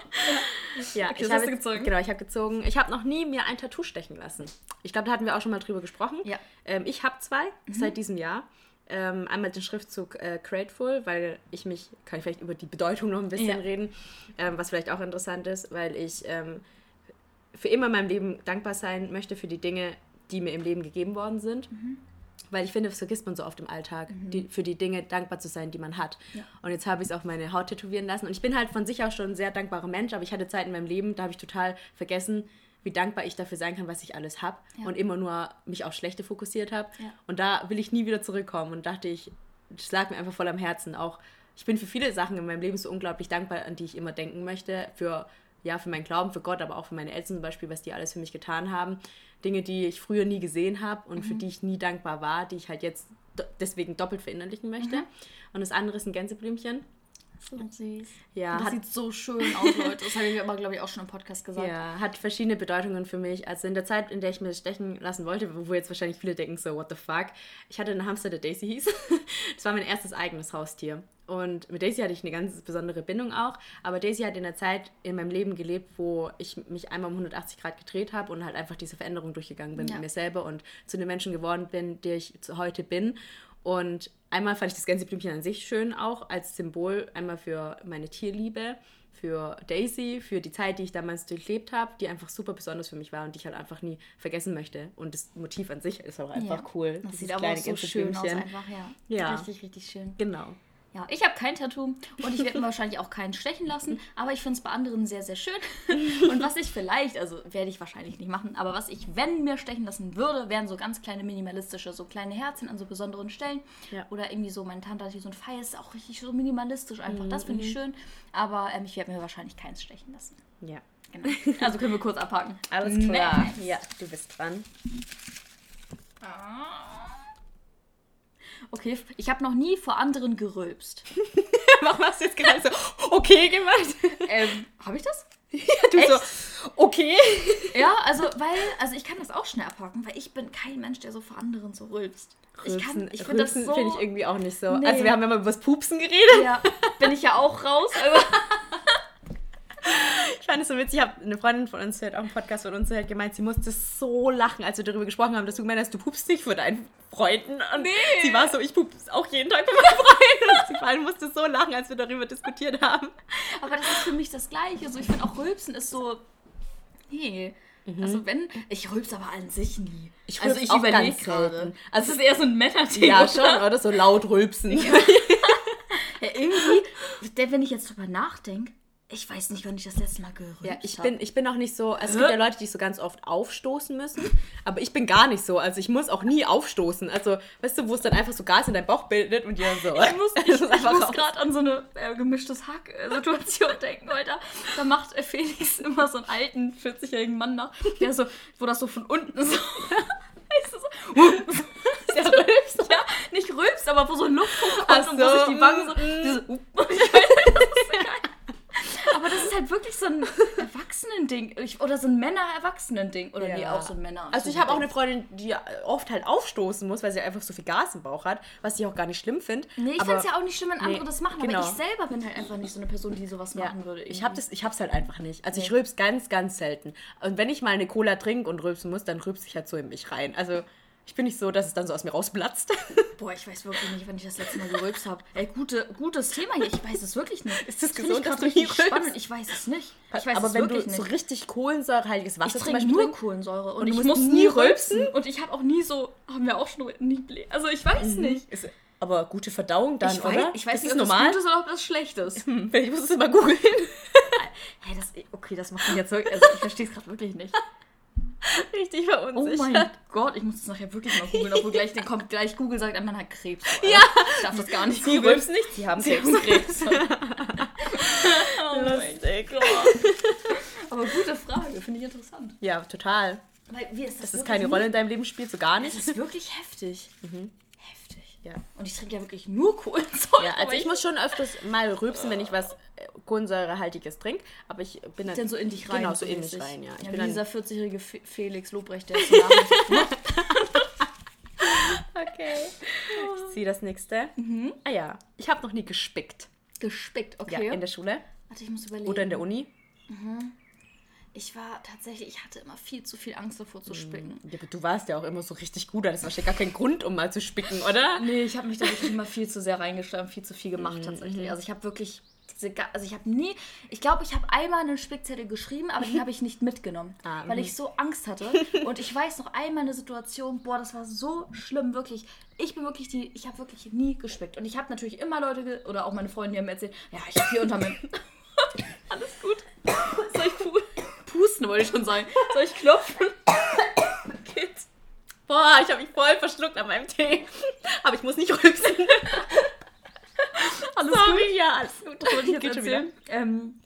S1: So.
S2: Ja,
S1: Okay,
S2: ich habe
S1: hast du gezogen?
S2: Genau, ich habe gezogen. Ich habe noch nie mir ein Tattoo stechen lassen. Ich glaube, da hatten wir auch schon mal drüber gesprochen.
S1: Ja. Mhm.
S2: Ähm, ich habe zwei seit diesem Jahr. Ähm, einmal den Schriftzug äh, Grateful, weil ich mich, kann ich vielleicht über die Bedeutung noch ein bisschen
S1: Ja.
S2: reden, ähm, was vielleicht auch interessant ist, weil ich ähm, für immer in meinem Leben dankbar sein möchte für die Dinge, die mir im Leben gegeben worden sind.
S1: Mhm.
S2: Weil ich finde, das vergisst man so oft im Alltag, die, für die Dinge dankbar zu sein, die man hat.
S1: Ja.
S2: Und jetzt habe ich es auf meine Haut tätowieren lassen. Und ich bin halt von sich aus schon ein sehr dankbarer Mensch, aber ich hatte Zeiten in meinem Leben, da habe ich total vergessen, wie dankbar ich dafür sein kann, was ich alles habe.
S1: Ja.
S2: Und immer nur mich auf Schlechte fokussiert habe.
S1: Ja.
S2: Und da will ich nie wieder zurückkommen. Und dachte ich, das lag mir einfach voll am Herzen. Auch ich bin für viele Sachen in meinem Leben so unglaublich dankbar, an die ich immer denken möchte. Für, ja, für meinen Glauben, für Gott, aber auch für meine Eltern zum Beispiel, was die alles für mich getan haben. Dinge, die ich früher nie gesehen habe und
S1: Mhm.
S2: für die ich nie dankbar war, die ich halt jetzt do- deswegen doppelt verinnerlichen möchte.
S1: Mhm.
S2: Und das andere ist ein Gänseblümchen.
S1: So süß.
S2: Ja,
S1: das
S2: hat,
S1: sieht so schön aus, Leute. Das habe ich aber, glaube ich, auch schon im Podcast gesagt.
S2: ja, hat verschiedene Bedeutungen für mich. Also in der Zeit, in der ich mir stechen lassen wollte, wo- jetzt wahrscheinlich viele denken, so, what the fuck. Ich hatte einen Hamster, der Daisy hieß. Das war mein erstes eigenes Haustier. Und mit Daisy hatte ich eine ganz besondere Bindung auch. Aber Daisy hat in der Zeit in meinem Leben gelebt, wo ich mich einmal um 180 Grad gedreht habe und halt einfach diese Veränderung durchgegangen bin
S1: Ja.
S2: mit mir selber und zu dem Menschen geworden bin, der ich heute bin. Und einmal fand ich das Gänseblümchen an sich schön auch als Symbol, einmal für meine Tierliebe, für Daisy, für die Zeit, die ich damals durchlebt habe, die einfach super besonders für mich war und die ich halt einfach nie vergessen möchte. Und das Motiv an sich ist auch einfach
S1: Ja.
S2: cool.
S1: Das
S2: dieses
S1: sieht aber auch so schön aus, einfach, ja.
S2: Ja.
S1: Richtig, richtig schön.
S2: Genau.
S1: Ja, ich habe kein Tattoo und ich werde mir wahrscheinlich auch keinen stechen lassen, aber ich finde es bei anderen sehr, sehr schön. Und was ich vielleicht, also werde ich wahrscheinlich nicht machen, aber was ich, wenn mir stechen lassen würde, wären so ganz kleine minimalistische, so kleine Herzchen an so besonderen Stellen.
S2: Ja.
S1: Oder irgendwie so, meine Tante hat hier so ein Pfeil, ist auch richtig so minimalistisch einfach. Das finde ich schön, aber ähm, ich werde mir wahrscheinlich keins stechen lassen.
S2: Ja.
S1: Genau. Also können wir kurz abhaken.
S2: Alles klar.
S1: Next.
S2: Ja, du bist dran.
S1: Okay, ich habe noch nie vor anderen gerülpst.
S2: Warum hast du jetzt gerade so okay gemacht?
S1: Ähm, habe ich das?
S2: du
S1: Echt?
S2: so, okay.
S1: Ja, also, weil, also ich kann das auch schnell abhaken, weil ich bin kein Mensch, der so vor anderen so rülpst. Ich kann, ich finde das
S2: Rülpsen
S1: so.
S2: finde ich irgendwie auch nicht so.
S1: Nee.
S2: Also wir haben ja mal über das Pupsen geredet.
S1: ja, bin ich ja auch raus. Also,
S2: Ich fand es so witzig. Ich habe eine Freundin von uns, die hat auch einen Podcast von uns, die hat gemeint, sie musste so lachen, als wir darüber gesprochen haben, dass du gemeint hast, du pupst nicht vor deinen Freunden. Und sie war so, ich pups auch jeden Tag vor meinen Freunden. Und sie allem musste so lachen, als wir darüber diskutiert haben.
S1: aber das ist für mich das Gleiche. So, ich finde auch Rülpsen ist so. Nee. Also wenn. Ich rülps aber an sich nie.
S2: Ich
S1: also
S2: rülps
S1: ich
S2: auch
S1: überlege
S2: ganz
S1: gerade.
S2: selten.
S1: Also es ist eher so ein Männerthema.
S2: Ja, schon, oder? So laut rülpsen.
S1: Ja, irgendwie, denn wenn ich jetzt drüber nachdenke, ich weiß nicht, wann ich das letzte Mal gerülpst
S2: Ja, ich bin, ich bin auch nicht so, also es gibt ja Leute, die so ganz oft aufstoßen müssen, aber ich bin gar nicht so, also ich muss auch nie aufstoßen, also weißt du, wo es dann einfach so Gas in deinem Bauch bildet und die dann so,
S1: Ich muss, ich, ich muss gerade an so eine äh, gemischtes Hack-Situation denken, Alter. Da macht äh, Felix immer so einen alten 40-jährigen Mann nach, der so, wo das so von unten so. Weißt du, so,
S2: Der rülpst.
S1: ja, nicht rülpst, aber wo so Luft hochkommt
S2: Ach
S1: und wo sich
S2: so,
S1: die Wangen so.
S2: mm,
S1: Diese, ich weiß, das ist so geil. Aber das ist halt wirklich so ein Erwachsenen-Ding. Oder so ein Männer-Erwachsenen-Ding. Oder nee,
S2: Ja.
S1: auch so ein Männer.
S2: Also ich habe auch eine Freundin, die oft halt aufstoßen muss, weil sie einfach so viel Gas im Bauch hat, was ich auch gar nicht schlimm finde.
S1: Nee, ich finde es ja auch nicht schlimm, wenn andere
S2: Nee,
S1: das machen,
S2: genau.
S1: aber ich selber bin halt einfach nicht so eine Person, die sowas
S2: Ja,
S1: machen würde.
S2: ich habe das, ich hab's halt einfach nicht. Also ich rülps ganz, ganz selten. Und wenn ich mal eine Cola trinke und rülpsen muss, dann rülpse ich halt so in mich rein. Also ich bin nicht so, dass es dann so aus mir rausplatzt.
S1: Boah, ich weiß wirklich nicht, wenn ich das letzte Mal gerülpst habe. Ey, gute, gutes Thema hier. Ich weiß es wirklich nicht.
S2: Ist das
S1: find
S2: gesund,
S1: ich
S2: dass du rülpst?
S1: spannend. Ich weiß es nicht. Ich weiß
S2: aber
S1: es
S2: wenn du
S1: wirklich
S2: so
S1: nicht.
S2: richtig kohlensäurehaltiges Wasser
S1: Ich
S2: zum
S1: trinke
S2: Beispiel
S1: nur Kohlensäure und,
S2: Und du
S1: ich muss
S2: nie rülpsen?
S1: rülpsen. Und ich habe auch nie so, haben wir auch schon nie. Also ich weiß nicht.
S2: ist aber gute Verdauung dann,
S1: Ich weiß,
S2: oder?
S1: ich weiß
S2: ist
S1: nicht,
S2: das
S1: ob
S2: normal.
S1: das gut ist oder ob das schlecht ist.
S2: Hm, Ich muss es mal googeln.
S1: Hey, das, okay, das macht mich jetzt wirklich, also ich verstehe es gerade wirklich nicht.
S2: Richtig
S1: Oh
S2: verunsichert.
S1: mein Gott, ich muss das nachher wirklich mal googeln, obwohl gleich, kommt gleich Google sagt, ein Mann hat Krebs.
S2: Ja.
S1: Ich darf das gar nicht
S2: Sie
S1: googeln.
S2: rülpsen nicht, sie haben
S1: Sie
S2: Krebs.
S1: Krebs. oh mein
S2: Lustig.
S1: Gott. Aber gute Frage, finde ich interessant.
S2: Ja, total.
S1: Weil, wie ist das
S2: Dass es keine Rolle in deinem Leben spielt, so gar
S1: Das
S2: nicht.
S1: ist wirklich heftig. Heftig.
S2: Ja.
S1: Und ich trinke ja wirklich nur Kohlensäure.
S2: Ja, also ich muss schon öfters mal rülpsen, wenn ich was äh, Kohlensäurehaltiges trinke, aber ich bin dann
S1: dann so in dich rein.
S2: Genau, so in
S1: mäßig.
S2: rein, ja. Ich
S1: ja
S2: bin
S1: dieser 40-jährige Fe Felix Lobrecht, der ist so
S2: Okay. Ich ziehe das nächste. Ah ja, ich habe noch nie gespickt.
S1: gespickt.
S2: Ja,
S1: Okay.
S2: in der Schule
S1: Warte, ich muss überlegen.
S2: oder in der Uni.
S1: Ich war tatsächlich, ich hatte immer viel zu viel Angst davor zu spicken.
S2: Ja, aber du warst ja auch immer so richtig gut, das war ja gar kein Grund, um mal zu spicken, oder?
S1: Nee, ich habe mich da wirklich immer viel zu sehr reingestanden, viel zu viel gemacht
S2: Mhm,
S1: tatsächlich. Also ich habe wirklich diese, also ich habe nie, ich glaube, ich habe einmal einen Spickzettel geschrieben, aber den habe ich nicht mitgenommen,
S2: Ah,
S1: weil
S2: mhm.
S1: ich so Angst hatte. Und ich weiß noch einmal eine Situation, boah, das war so schlimm, wirklich. Ich bin wirklich die, ich habe wirklich nie gespickt. Und ich habe natürlich immer Leute, oder auch meine Freunde, die haben mir erzählt, ja, ich habe hier unter meinem... Alles gut. Soll ich pu pusten, wollte ich schon sagen. Soll ich klopfen?
S2: Kids. Boah, ich habe mich voll verschluckt an meinem Tee. Aber ich muss nicht rülpsen.
S1: Alles
S2: Sorry, ja, alles gut.
S1: Das wollte ich jetzt
S2: Geht
S1: erzählen. Ähm,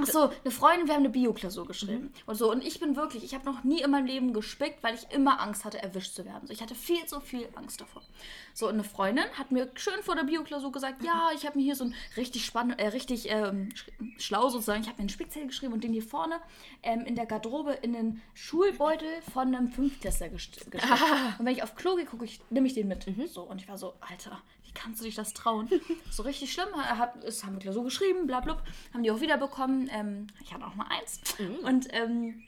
S1: Ach so, eine Freundin, wir haben eine Bio-Klausur geschrieben. Und so, und ich bin wirklich, ich habe noch nie in meinem Leben gespickt, weil ich immer Angst hatte, erwischt zu werden. So, ich hatte viel zu viel Angst davor. So, und eine Freundin hat mir schön vor der Bio-Klausur gesagt, ja, ich habe mir hier so ein richtig spannend, äh, richtig ähm, sch- schlau sozusagen, ich habe mir einen Spickzettel geschrieben und den hier vorne ähm, in der Garderobe in den Schulbeutel von einem Fünftklässler gest- gesteckt. Und wenn ich auf Klo gehe, gucke ich, nehme ich den mit. So, und ich war so, Alter, kannst du dich das trauen? so richtig schlimm. Er hat, es haben wir Klausur geschrieben, bla bla. Haben die auch wiederbekommen. Ähm, ich hatte auch mal eins. Und ähm,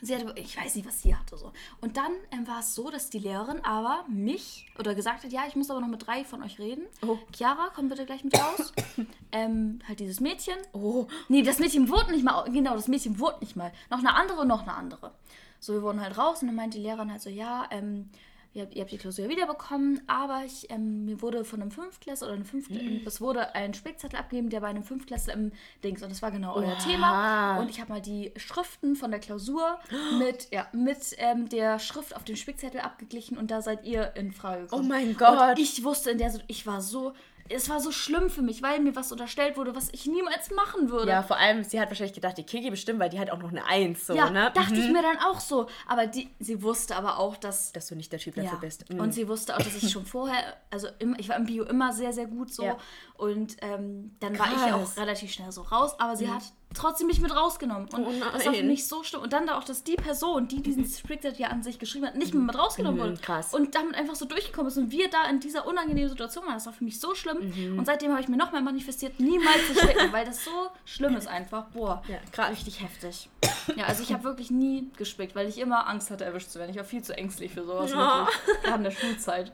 S1: sie hatte, ich weiß nicht, was sie hatte so. Und dann ähm, war es so, dass die Lehrerin aber mich oder gesagt hat, ja, ich muss aber noch mit drei von euch reden.
S2: Oh.
S1: Chiara, komm bitte gleich mit raus. ähm, halt dieses Mädchen.
S2: Oh,
S1: Nee, das Mädchen wurde nicht mal, genau, das Mädchen wurde nicht mal. Noch eine andere, noch eine andere. So, wir wurden halt raus und dann meinte die Lehrerin halt so, ja, ähm, ihr habt, ihr habt die Klausur wiederbekommen, aber ich, ähm, mir wurde von einem Fünftklässler oder einem Fünftklässler, es wurde ein Spickzettel abgegeben, der bei einem Fünftklässler im Dings, und das war genau euer
S2: Oha.
S1: Thema. Und ich habe mal die Schriften von der Klausur mit, ja, mit ähm, der Schrift auf dem Spickzettel abgeglichen und da seid ihr in Frage gekommen.
S2: Oh mein Gott.
S1: Und ich wusste in der, ich war so, es war so schlimm für mich, weil mir was unterstellt wurde, was ich niemals machen würde.
S2: Ja, vor allem, sie hat wahrscheinlich gedacht, die Kiki bestimmt, weil die hat auch noch eine Eins, so,
S1: Ja,
S2: ne?
S1: dachte ich
S2: Mhm.
S1: mir dann auch so. Aber die, sie wusste aber auch, dass.
S2: Dass du nicht der Typ dafür
S1: ja.
S2: bist. Mhm.
S1: Und sie wusste auch, dass ich schon vorher, also im, ich war im Bio immer sehr, sehr gut so.
S2: Ja.
S1: Und ähm, dann war ich
S2: Krass.
S1: auch relativ schnell so raus, aber sie hat trotzdem mich mit rausgenommen. Und
S2: Oh
S1: das war für mich so schlimm. Und dann da auch, dass die Person, die diesen Sprickset ja an sich geschrieben hat, nicht mehr mit rausgenommen
S2: Mhm,
S1: wurde.
S2: krass.
S1: Und damit einfach so durchgekommen ist. Und wir da in dieser unangenehmen Situation waren. Das war für mich so schlimm.
S2: Mhm.
S1: Und seitdem habe ich mir noch mehr manifestiert, niemals zu spicken, weil das so schlimm ist einfach. Boah,
S2: Ja, krass.
S1: richtig heftig. Ja, also ich habe wirklich nie gespickt, weil ich immer Angst hatte, erwischt zu werden. Ich war viel zu ängstlich für sowas. Wirklich. Gerade in der Schulzeit.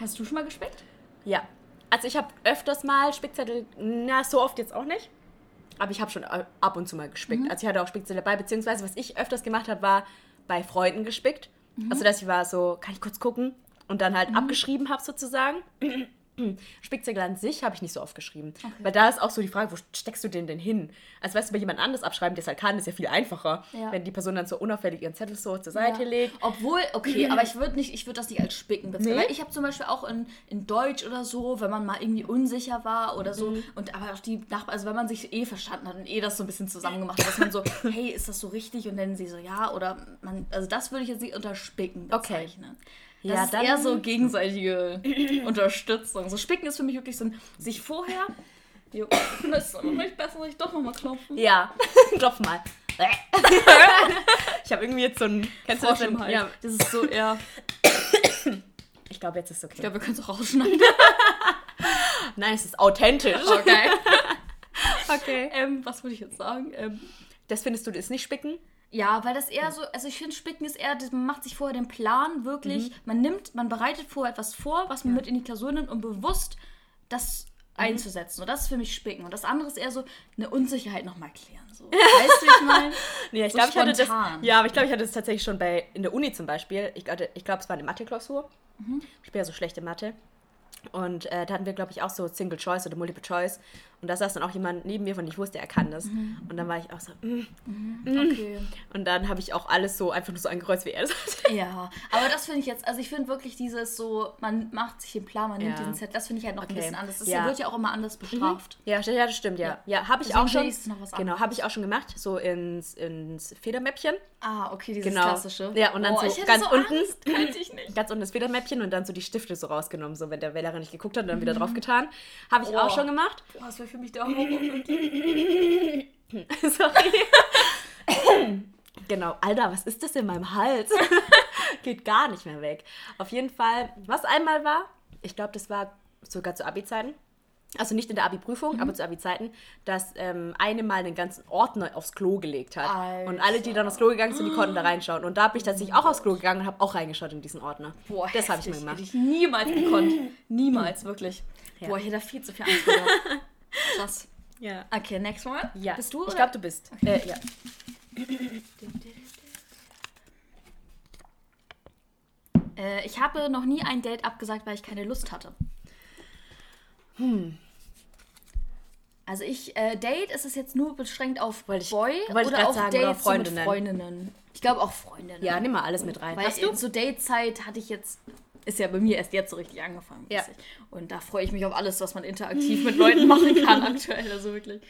S1: Hast du schon mal gespickt?
S2: Ja. Also ich habe öfters mal Spickzettel, na, so oft jetzt auch nicht. Aber ich habe schon äh, ab und zu mal gespickt. Also ich hatte auch Spickzettel dabei, beziehungsweise was ich öfters gemacht habe, war bei Freunden gespickt. Also dass ich war so, kann ich kurz gucken? Und dann halt abgeschrieben habe sozusagen. Spickzettel an sich habe ich nicht so oft geschrieben. Weil da ist auch so die Frage, wo steckst du den denn hin? Also weißt du, bei jemand anderes abschreiben, der es halt kann, ist ja viel einfacher.
S1: Ja.
S2: Wenn die Person dann so unauffällig ihren Zettel so zur Seite
S1: Ja.
S2: legt.
S1: Obwohl, okay, aber ich würde nicht, ich würde das nicht als Spicken bezeichnen.
S2: Nee?
S1: Ich habe zum Beispiel auch in, in Deutsch oder so, wenn man mal irgendwie unsicher war oder so,
S2: Mhm.
S1: und aber auch die Nachbarn, also wenn man sich eh verstanden hat und eh das so ein bisschen zusammen gemacht hat, dass man so, hey, ist das so richtig? Und dann sie so, ja, oder man, also das würde ich jetzt nicht unter Spicken
S2: Okay.
S1: Bezeichnen. Das
S2: Ja,
S1: ist
S2: dann-
S1: eher so gegenseitige Unterstützung. So Spicken ist für mich wirklich so ein, sich vorher. Jo, das ist nicht besser, dass ich doch nochmal klopfen.
S2: Ja, klopf mal. ich habe irgendwie jetzt so ein. Kennst du das? Wenn,
S1: Hals.
S2: ja,
S1: Das ist so eher.
S2: ich glaube, jetzt ist es okay.
S1: Ich glaube, wir können es auch rausschneiden.
S2: Nein, es ist authentisch.
S1: Okay.
S2: Okay.
S1: ähm, was würde ich jetzt sagen? Ähm,
S2: Das findest du, das ist nicht spicken?
S1: Ja, weil das eher so, also ich finde, Spicken ist eher, man macht sich vorher den Plan wirklich, man nimmt, man bereitet vorher etwas vor, was man mit in die Klausur nimmt, um bewusst das einzusetzen. Und das ist für mich Spicken. Und das andere ist eher so eine Unsicherheit nochmal klären. So. Weißt du, ich meine?
S2: Nee, ich
S1: So
S2: glaube, ich hatte das. Ja, aber ich glaube, ich hatte das tatsächlich schon bei in der Uni zum Beispiel. Ich, hatte- ich glaube, es war eine Mathe-Klausur.
S1: Mhm.
S2: Ich bin ja so schlecht in Mathe. Und äh, da hatten wir, glaube ich, auch so Single Choice oder Multiple Choice. Und da saß dann auch jemand neben mir, von dem ich wusste, er kann das.
S1: Mhm.
S2: Und dann war ich auch so, mm.
S1: Okay.
S2: Und dann habe ich auch alles so einfach nur so angekreuzt, wie er das hat.
S1: Ja, aber das finde ich jetzt, also ich finde wirklich dieses so, man macht sich den Plan, man nimmt
S2: Ja.
S1: diesen Set, das finde ich halt noch
S2: Okay.
S1: ein bisschen anders. Das
S2: Ja.
S1: wird ja auch immer anders bestraft.
S2: Ja, st- ja, das stimmt, ja.
S1: Ja.
S2: Ja, habe ich
S1: Deswegen
S2: auch schon.
S1: ich
S2: genau, habe ich auch schon gemacht, so ins, ins Federmäppchen.
S1: Ah, okay, dieses
S2: Genau.
S1: klassische.
S2: Ja, und dann
S1: oh,
S2: so ganz
S1: so
S2: unten.
S1: Angst, könnte ich nicht.
S2: Ganz unten das Federmäppchen und dann so die Stifte so rausgenommen, so wenn der Wähler nicht geguckt hat und dann wieder drauf getan. Habe ich auch
S1: Oh.
S2: schon gemacht.
S1: Boah, das wäre für mich der Horror.
S2: Sorry. genau. Alter, was ist das in meinem Hals? Geht gar nicht mehr weg. Auf jeden Fall, was einmal war, ich glaube, das war sogar zu Abi-Zeiten. Also nicht in der Abi-Prüfung, aber zu Abi-Zeiten, dass ähm, eine mal einen ganzen Ordner aufs Klo gelegt hat.
S1: Alter.
S2: Und alle, die dann aufs Klo gegangen sind, die konnten da reinschauen. Und da bin ich tatsächlich auch aufs Klo gegangen und habe auch reingeschaut in diesen Ordner.
S1: Boah,
S2: das habe ich mal gemacht.
S1: Hätte ich niemals gekonnt. Niemals, wirklich.
S2: Ja.
S1: Boah, ich hätte da viel zu viel Angst gehabt. Krass.
S2: Ja.
S1: Okay, next one.
S2: ja.
S1: Bist du?
S2: Ich glaube, du bist. Äh, ja.
S1: Äh, ich habe noch nie ein Date abgesagt, weil ich keine Lust hatte. Hm. Also ich, äh, Date ist es jetzt nur beschränkt auf Boy oder auf
S2: sagen,
S1: Dates
S2: oder
S1: so mit
S2: Freundinnen.
S1: Freundinnen. Ich glaube auch Freundinnen.
S2: ja, nimm mal alles mit rein.
S1: Weil
S2: Hast du?
S1: so Datezeit hatte ich jetzt, ist ja bei mir erst jetzt so richtig angefangen.
S2: Ja.
S1: Und da freue ich mich auf alles, was man interaktiv mit Leuten machen kann aktuell. Also wirklich.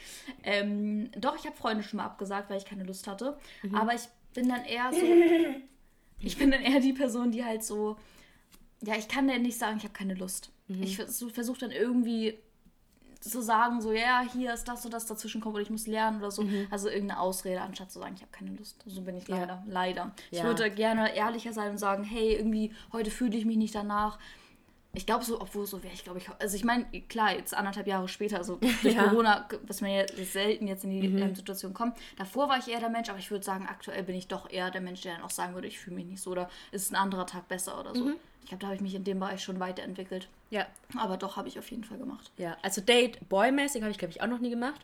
S1: Ähm, doch, ich habe Freunde schon mal abgesagt, weil ich keine Lust hatte.
S2: Mhm.
S1: Aber ich bin dann eher so, ich bin dann eher die Person, die halt so, ja, ich kann dann nicht sagen, ich habe keine Lust.
S2: Mhm.
S1: Ich versuche versuch dann irgendwie zu sagen, so, ja, hier ist das und das dazwischen kommt oder ich muss lernen oder so. Also irgendeine Ausrede, anstatt zu sagen, ich habe keine Lust. So bin ich
S2: Mhm. Ja.
S1: leider. Leider. Ich
S2: Ja.
S1: würde gerne ehrlicher sein und sagen, hey, irgendwie, heute fühle ich mich nicht danach. Ich glaube so, obwohl so wäre ich, glaube ich, also ich meine, klar, jetzt anderthalb Jahre später, also durch
S2: Ja. Mhm.
S1: Corona, was man ja selten jetzt in die ähm, Situation kommt. Davor war ich eher der Mensch, aber ich würde sagen, aktuell bin ich doch eher der Mensch, der dann auch sagen würde, ich fühle mich nicht so oder ist ein anderer Tag besser oder so.
S2: Mhm.
S1: Ich glaube, da habe ich mich in dem Bereich schon weiterentwickelt.
S2: Ja.
S1: Aber doch, habe ich auf jeden Fall gemacht.
S2: Ja, also Date Boy-mäßig habe ich, glaube ich, auch noch nie gemacht.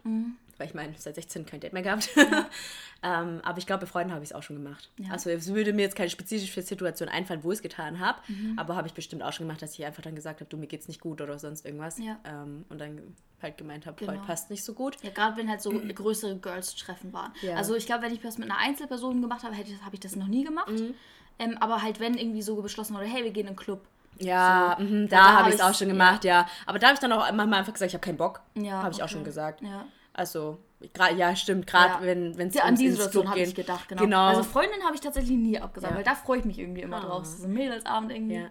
S2: Weil ich meine, seit 16 kein Date mehr gehabt. ähm, aber ich glaube, bei Freunden habe ich es auch schon gemacht.
S1: Ja.
S2: Also es würde mir jetzt keine spezifische Situation einfallen, wo ich es getan habe. Aber habe ich bestimmt auch schon gemacht, dass ich einfach dann gesagt habe, du, mir geht's nicht gut oder sonst irgendwas.
S1: Ja.
S2: Ähm, und dann halt gemeint habe,
S1: Genau.
S2: heute passt nicht so gut.
S1: Ja, gerade wenn halt so größere Girls-Treffen waren.
S2: Ja.
S1: Also ich glaube, wenn ich das mit einer Einzelperson gemacht habe, hätte habe ich das noch nie gemacht.
S2: Mhm.
S1: Ähm, aber halt, wenn irgendwie so beschlossen wurde, hey, wir gehen in den Club.
S2: Ja,
S1: So.
S2: mhm,
S1: Und
S2: da, habe
S1: hab
S2: ich es auch schon gemacht, ja. Aber da habe ich dann auch manchmal einfach gesagt, ich habe keinen Bock.
S1: Ja,
S2: habe ich auch
S1: okay.
S2: schon gesagt.
S1: Ja.
S2: Also, gra- ja, stimmt, gerade
S1: Ja.
S2: wenn es
S1: Ja, an die Situation habe ich gedacht, genau.
S2: Genau.
S1: Also Freundin habe ich tatsächlich nie abgesagt,
S2: Ja.
S1: weil da freue ich mich irgendwie immer
S2: Oh.
S1: drauf. So ein Mädelsabend irgendwie.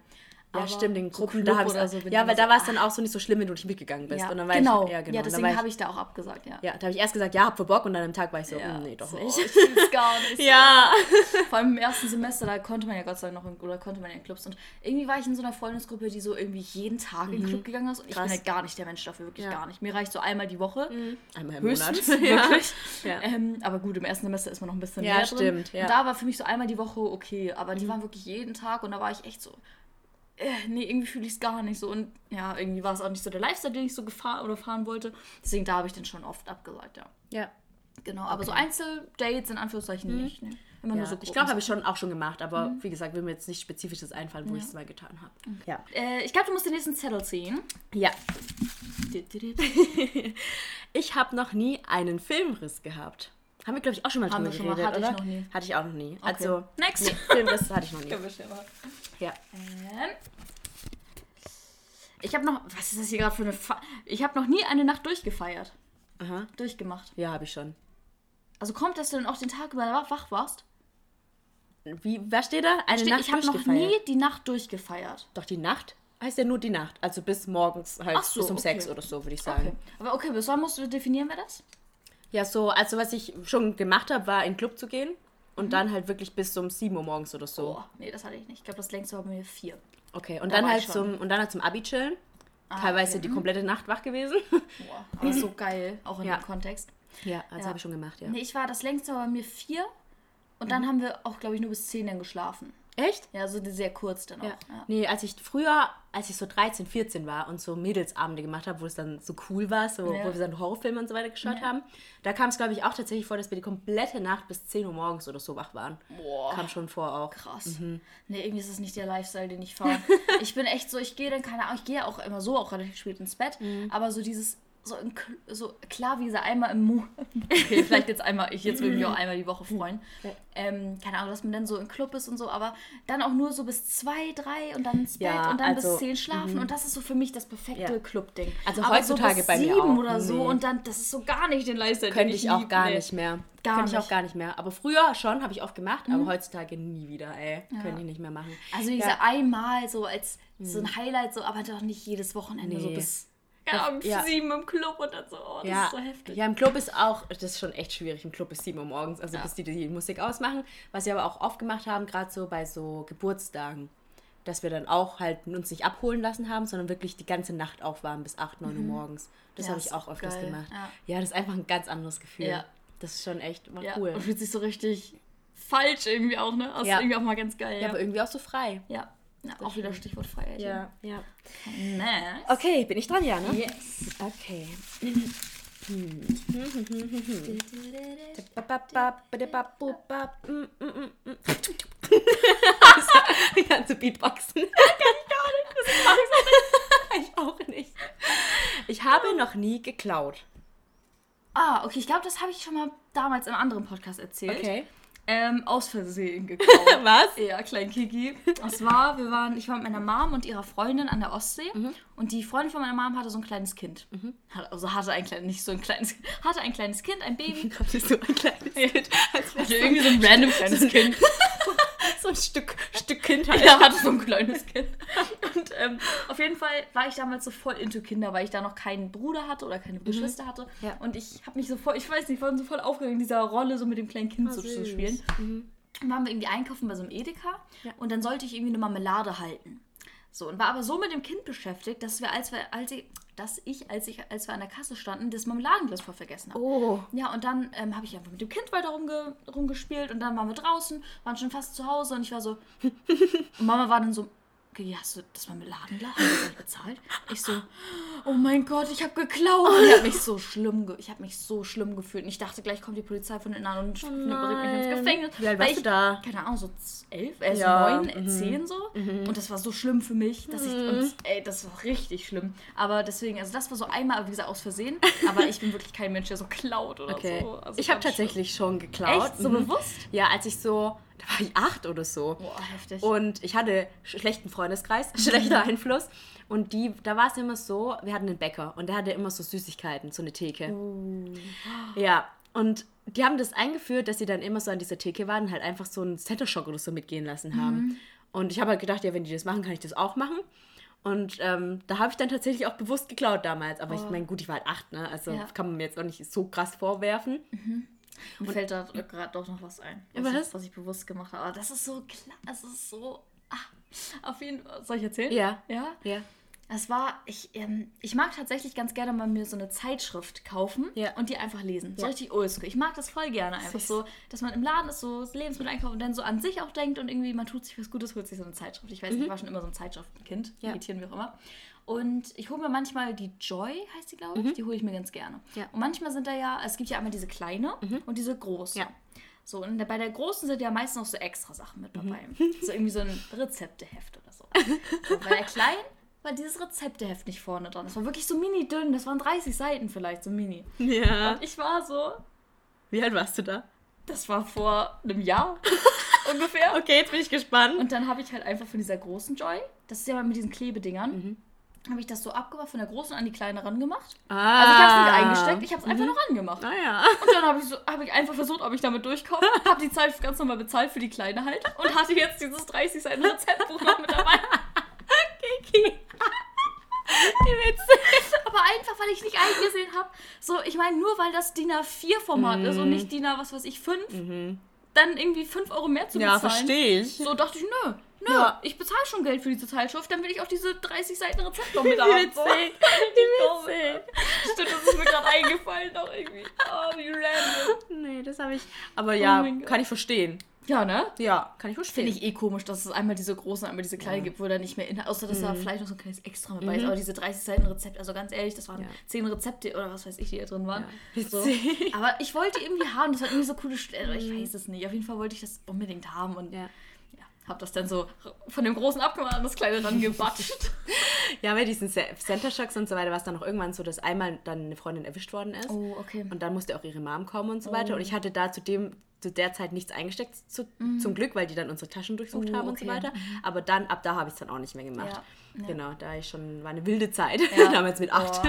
S2: Ja. Ja, stimmt, in
S1: so
S2: Gruppen,
S1: Club
S2: da habe ich
S1: so
S2: Ja,
S1: ich
S2: weil da
S1: so,
S2: war es dann auch so nicht so schlimm, wenn du nicht mitgegangen bist.
S1: Ja,
S2: Und dann war
S1: genau.
S2: Ich, ja, genau.
S1: Ja, deswegen
S2: ich,
S1: habe ich da auch abgesagt, ja.
S2: ja, da habe ich erst gesagt, ja, hab für Bock und dann am Tag war ich so,
S1: Ja,
S2: mm, nee, doch
S1: so,
S2: nicht.
S1: Ich gar nicht. so.
S2: Ja.
S1: Vor allem im ersten Semester, da konnte man ja Gott sei Dank noch in, oder konnte man in Clubs. Und irgendwie war ich in so einer Freundesgruppe, die so irgendwie jeden Tag in den Club gegangen ist. Und ich
S2: Mhm. Krass.
S1: bin halt gar nicht der Mensch dafür, wirklich
S2: Ja.
S1: gar nicht. Mir reicht so einmal die Woche.
S2: Einmal im Monat.
S1: wirklich.
S2: Ja.
S1: Ähm, aber gut, im ersten Semester ist man noch ein bisschen
S2: Ja,
S1: mehr drin.
S2: stimmt, ja. Mhm.
S1: Und da war für mich so einmal die Woche okay, aber die waren wirklich jeden Tag und da war ich echt so, äh, nee, irgendwie fühle ich es gar nicht so. Und ja, irgendwie war es auch nicht so der Lifestyle, den ich so gefahren oder fahren wollte. Deswegen da habe ich dann schon oft abgesagt, ja.
S2: Ja.
S1: Genau, aber so Einzeldates in Anführungszeichen nicht. Ne? Immer
S2: Ja,
S1: nur so
S2: ich glaube, habe ich schon auch schon gemacht, aber wie gesagt, will mir jetzt nicht spezifisches einfallen, wo ich es mal getan habe. Ja.
S1: Äh, ich glaube, du musst den nächsten Zettel ziehen.
S2: Ja. Ich habe noch nie einen Filmriss gehabt. Haben wir, glaube ich, auch schon mal
S1: Haben
S2: drüber
S1: schon mal.
S2: geredet,
S1: Hatte ich
S2: oder?
S1: noch nie.
S2: Hatte ich auch noch nie. Also,
S1: Next.
S2: nee, Filmriss hatte ich noch nie. Ja.
S1: Ähm, ich habe noch, was ist das hier gerade für eine, Fa ich habe noch nie eine Nacht durchgefeiert.
S2: Aha.
S1: Durchgemacht.
S2: Ja, habe ich schon.
S1: Also kommt, dass du dann auch den Tag über wach- warst?
S2: Wie, was steht da? Eine
S1: Steht,
S2: Nacht
S1: ich habe noch nie die Nacht durchgefeiert.
S2: Doch, die Nacht heißt ja nur die Nacht. Also bis morgens halt,
S1: so,
S2: bis um
S1: okay.
S2: sechs oder so, würde ich sagen.
S1: Okay. Aber okay, bis wann musst du definieren wir das?
S2: Ja, so, also was ich schon gemacht habe, war in den Club zu gehen. Und
S1: Mhm.
S2: dann halt wirklich bis um 7 Uhr morgens oder so.
S1: Oh, nee, das hatte ich nicht. Ich glaube, das längste war bei mir vier.
S2: Okay, und
S1: Da
S2: dann halt zum und dann halt zum Abi chillen. Teilweise
S1: okay.
S2: Die komplette Nacht wach gewesen.
S1: Boah, aber so geil, auch in
S2: Ja.
S1: dem Kontext.
S2: ja, also
S1: Ja.
S2: habe ich schon gemacht, ja.
S1: Nee, ich war, das längste war bei mir vier. Und
S2: Mhm.
S1: dann haben wir auch, glaube ich, nur bis zehn dann geschlafen.
S2: Echt?
S1: Ja, so sehr kurz dann auch.
S2: Ja.
S1: Ja.
S2: Nee, als ich früher, als ich so 13, 14 war und so Mädelsabende gemacht habe, wo es dann so cool war, so,
S1: Ja.
S2: wo wir dann Horrorfilme und so weiter geschaut haben, da kam es, glaube ich, auch tatsächlich vor, dass wir die komplette Nacht bis 10 Uhr morgens oder so wach waren.
S1: Boah.
S2: Kam schon vor auch.
S1: Krass.
S2: Mhm.
S1: Nee, irgendwie ist das nicht der Lifestyle, den ich fahre. ich bin echt so, ich gehe dann, keine Ahnung, ich gehe ja auch immer so auch relativ spät ins Bett,
S2: Mhm.
S1: aber so dieses, so, in, so klar wie sie einmal im Monat, okay, vielleicht jetzt einmal, ich jetzt würde mich auch einmal die Woche freuen.
S2: Ja.
S1: Ähm, keine Ahnung, dass man dann so im Club ist und so, aber dann auch nur so bis zwei, drei und dann ins Bett
S2: Ja,
S1: und dann
S2: also,
S1: bis zehn schlafen und das ist so für mich das perfekte
S2: Ja.
S1: Club-Ding.
S2: Also
S1: aber
S2: heutzutage
S1: so
S2: bei mir
S1: sieben
S2: auch.
S1: oder so
S2: Nee.
S1: und dann, das ist so gar nicht den Lifestyle,
S2: Könnte
S1: den
S2: ich auch gar
S1: nee.
S2: nicht mehr.
S1: Gar
S2: Könnte ich auch gar nicht mehr. Aber früher schon, habe ich oft gemacht, aber heutzutage nie wieder, ey. Könnte ich nicht mehr machen.
S1: Also wie
S2: Ja.
S1: einmal so als so ein Highlight, so, aber doch nicht jedes Wochenende so
S2: Nee.
S1: bis keine Ahnung,
S2: Ja.
S1: sieben im Club und dann so, oh, das
S2: ja,
S1: ist so heftig.
S2: ja, im Club ist auch, das ist schon echt schwierig. Im Club ist 7 Uhr morgens, also
S1: Ja.
S2: bis die die Musik ausmachen. Was wir aber auch oft gemacht haben, gerade so bei so Geburtstagen, dass wir dann auch halt uns nicht abholen lassen haben, sondern wirklich die ganze Nacht auf waren bis 8, 9 Uhr morgens. Das
S1: Mhm. Ja,
S2: habe ich auch öfters
S1: geil.
S2: gemacht.
S1: Ja.
S2: Ja. das ist einfach ein ganz anderes Gefühl.
S1: Ja.
S2: Das ist schon echt
S1: ja.
S2: cool.
S1: Und fühlt sich so richtig falsch irgendwie auch, ne? Das
S2: Ja.
S1: irgendwie auch mal ganz geil.
S2: Ja,
S1: Ja,
S2: aber irgendwie auch so frei.
S1: ja. Ja auch wieder Stichwort Freiheit.
S2: ja.
S1: Nice.
S2: Okay, bin ich dran, ja, ne?
S1: Yes.
S2: Okay. Die ganze Beatboxen. ich auch nicht. Ich habe noch nie geklaut.
S1: Ah, okay, ich glaube, das habe ich schon mal damals einem anderen Podcast erzählt.
S2: Okay.
S1: Ähm, aus Versehen geklaut.
S2: Was?
S1: Ja, klein Kiki. Das war, wir waren, ich war mit meiner Mom und ihrer Freundin an der Ostsee
S2: Mhm.
S1: und die Freundin von meiner Mom hatte so ein kleines Kind. Hat- Also hatte ein kleines, nicht so ein kleines, hatte ein kleines Kind, ein Baby.
S2: Hattest du ein kleines Kind? Als
S1: Also irgendwie so ein random kleines Kind.
S2: So ein Stück, Stück Kindheit.
S1: Er hatte so ein kleines Kind. Und ähm, auf jeden Fall war ich damals so voll into Kinder, weil ich da noch keinen Bruder hatte oder keine Geschwister hatte.
S2: Ja.
S1: Und ich habe mich so voll, ich weiß nicht, war so voll aufgeregt, in dieser Rolle so mit dem kleinen Kind so zu spielen. Dann waren wir irgendwie einkaufen bei so einem Edeka
S2: Ja.
S1: und dann sollte ich irgendwie eine Marmelade halten. So, und war aber so mit dem Kind beschäftigt, dass wir, als wir, als ich, dass ich, als ich, als wir an der Kasse standen, das Marmeladenglas voll vergessen habe.
S2: Oh.
S1: Ja, und dann ähm, habe ich einfach mit dem Kind weiter rumge rumgespielt und dann waren wir draußen, waren schon fast zu Hause und ich war so. und Mama war dann so, okay, hast du das das bezahlt? Ich so, oh mein Gott, ich habe geklaut. Und ich habe mich so schlimm, ge ich habe mich so schlimm gefühlt. Und ich dachte, gleich kommt die Polizei von innen an und bringt mich ins. Gefängnis.
S2: Wie alt
S1: Weil
S2: warst
S1: ich,
S2: du da?
S1: Keine Ahnung, so elf, äh, so
S2: Ja,
S1: neun, äh, zehn so. Und das war so schlimm für mich, dass ich, und, ey, das war richtig schlimm. Aber deswegen, also das war so einmal, wie gesagt, aus Versehen. Aber ich bin wirklich kein Mensch, der so klaut oder
S2: Okay.
S1: so. Also
S2: ich habe tatsächlich schon geklaut.
S1: Echt? So
S2: Mhm.
S1: bewusst?
S2: Ja, als ich so, da war ich acht oder so.
S1: Boah, heftig.
S2: Und ich hatte schlechten Freundeskreis, schlechter Einfluss. Und die, da war es immer so, wir hatten einen Bäcker und der hatte immer so Süßigkeiten, so eine Theke. Ja, und die haben das eingeführt, dass sie dann immer so an dieser Theke waren und halt einfach so einen Center Shock oder so mitgehen lassen haben. Und ich habe halt gedacht, ja, wenn die das machen, kann ich das auch machen. Und ähm, da habe ich dann tatsächlich auch bewusst geklaut damals. Aber ich meine, gut, ich war halt acht, ne? Also
S1: Ja.
S2: kann man mir jetzt auch nicht so krass vorwerfen.
S1: Mir fällt da gerade doch noch was ein, was,
S2: Was?
S1: Ich, was ich bewusst gemacht habe. Aber das ist so klar, das ist so. Ah, auf jeden Fall. Soll ich erzählen?
S2: Ja.
S1: Ja?
S2: Ja.
S1: Es war, ich, ähm, ich mag tatsächlich ganz gerne mal mir so eine Zeitschrift kaufen
S2: Ja.
S1: und die einfach lesen. So
S2: Ja.
S1: richtig oldschool. Ich mag das voll gerne. Einfach
S2: Süß.
S1: so, dass man im Laden ist, so Lebensmittel einkauft und dann so an sich auch denkt und irgendwie man tut sich was Gutes, holt sich so eine Zeitschrift. Ich weiß nicht, ich war schon immer so ein Zeitschriftenkind.
S2: Mhm. Ja.
S1: Imitieren wir auch immer. Und ich hole mir manchmal die Joy, heißt die, glaube ich. Die hole ich mir ganz gerne.
S2: Mhm. Ja. Mhm.
S1: Und manchmal sind da ja, es gibt ja einmal diese kleine und diese große.
S2: Ja.
S1: So, und bei der großen sind ja meistens noch so extra Sachen mit dabei.
S2: Mhm.
S1: So irgendwie so ein Rezepteheft oder so. so bei der kleinen war dieses Rezepteheft nicht vorne dran. Das war wirklich so mini dünn. Das waren 30 Seiten vielleicht, so mini.
S2: Ja.
S1: Und ich war so,
S2: Wie alt warst du da?
S1: das war vor einem Jahr ungefähr.
S2: Okay, jetzt bin ich gespannt.
S1: Und dann habe ich halt einfach von dieser großen Joy, das ist ja mal mit diesen Klebedingern,
S2: Mhm.
S1: Habe ich das so abgemacht, von der großen an die kleine rangemacht.
S2: Ah.
S1: Also ich habe es nicht eingesteckt, ich habe es einfach nur rangemacht.
S2: Naja.
S1: Und dann habe ich, so, hab ich einfach versucht, ob ich damit durchkomme. Habe die Zeit ganz normal bezahlt für die Kleine halt. Und hatte jetzt dieses 30 Seiten Rezeptbuch noch mit dabei.
S2: Kiki. Wie witzig.
S1: Aber einfach, weil ich nicht eingesehen habe. So, ich meine, nur weil das DIN A4-Format ist und nicht DIN A, was weiß ich, 5, dann irgendwie 5 Euro mehr zu
S2: Ja,
S1: bezahlen.
S2: verstehe ich.
S1: So dachte ich, nö. Nö,
S2: Ja.
S1: ich bezahle schon Geld für diese Zeitschrift, dann will ich auch diese 30 Seiten Rezept noch mit
S2: Wie
S1: haben.
S2: witzig.
S1: So.
S2: Wie witzig.
S1: Stimmt, das ist mir gerade eingefallen auch irgendwie. Oh, wie random.
S2: Nee, das habe ich. Aber ja,
S1: mein Gott.
S2: kann ich verstehen.
S1: Ja, ne?
S2: Ja, kann ich verstehen.
S1: Finde ich eh komisch, dass es einmal diese großen, einmal diese kleinen gibt, wo da nicht mehr Inhalt, außer dass da vielleicht noch so ein kleines Extra mit bei ist. Aber diese 30 Seiten Rezept, also ganz ehrlich, das waren
S2: Ja.
S1: 10 Rezepte oder was weiß ich, die da drin waren.
S2: Ja.
S1: So.
S2: Witzig.
S1: Aber ich wollte irgendwie haben, das hat irgendwie so coole Stellen, ich weiß es nicht. Auf jeden Fall wollte ich das unbedingt haben und ja. Hab das dann so von dem großen abgemacht an das kleine rangebatscht.
S2: Ja, bei diesen Se- Center Shocks und so weiter war es dann auch irgendwann so, dass einmal dann eine Freundin erwischt worden ist.
S1: Oh, okay.
S2: Und dann musste auch ihre Mom kommen und so weiter. Und ich hatte da zu dem zu der Zeit nichts eingesteckt, zu, zum Glück, weil die dann unsere Taschen durchsucht
S1: Mhm. Oh,
S2: haben und so weiter. Aber dann, ab da habe ich es dann auch nicht mehr gemacht.
S1: Ja, ja.
S2: Genau, da ich schon, war eine wilde Zeit,
S1: Ja.
S2: damals mit acht.
S1: Oh.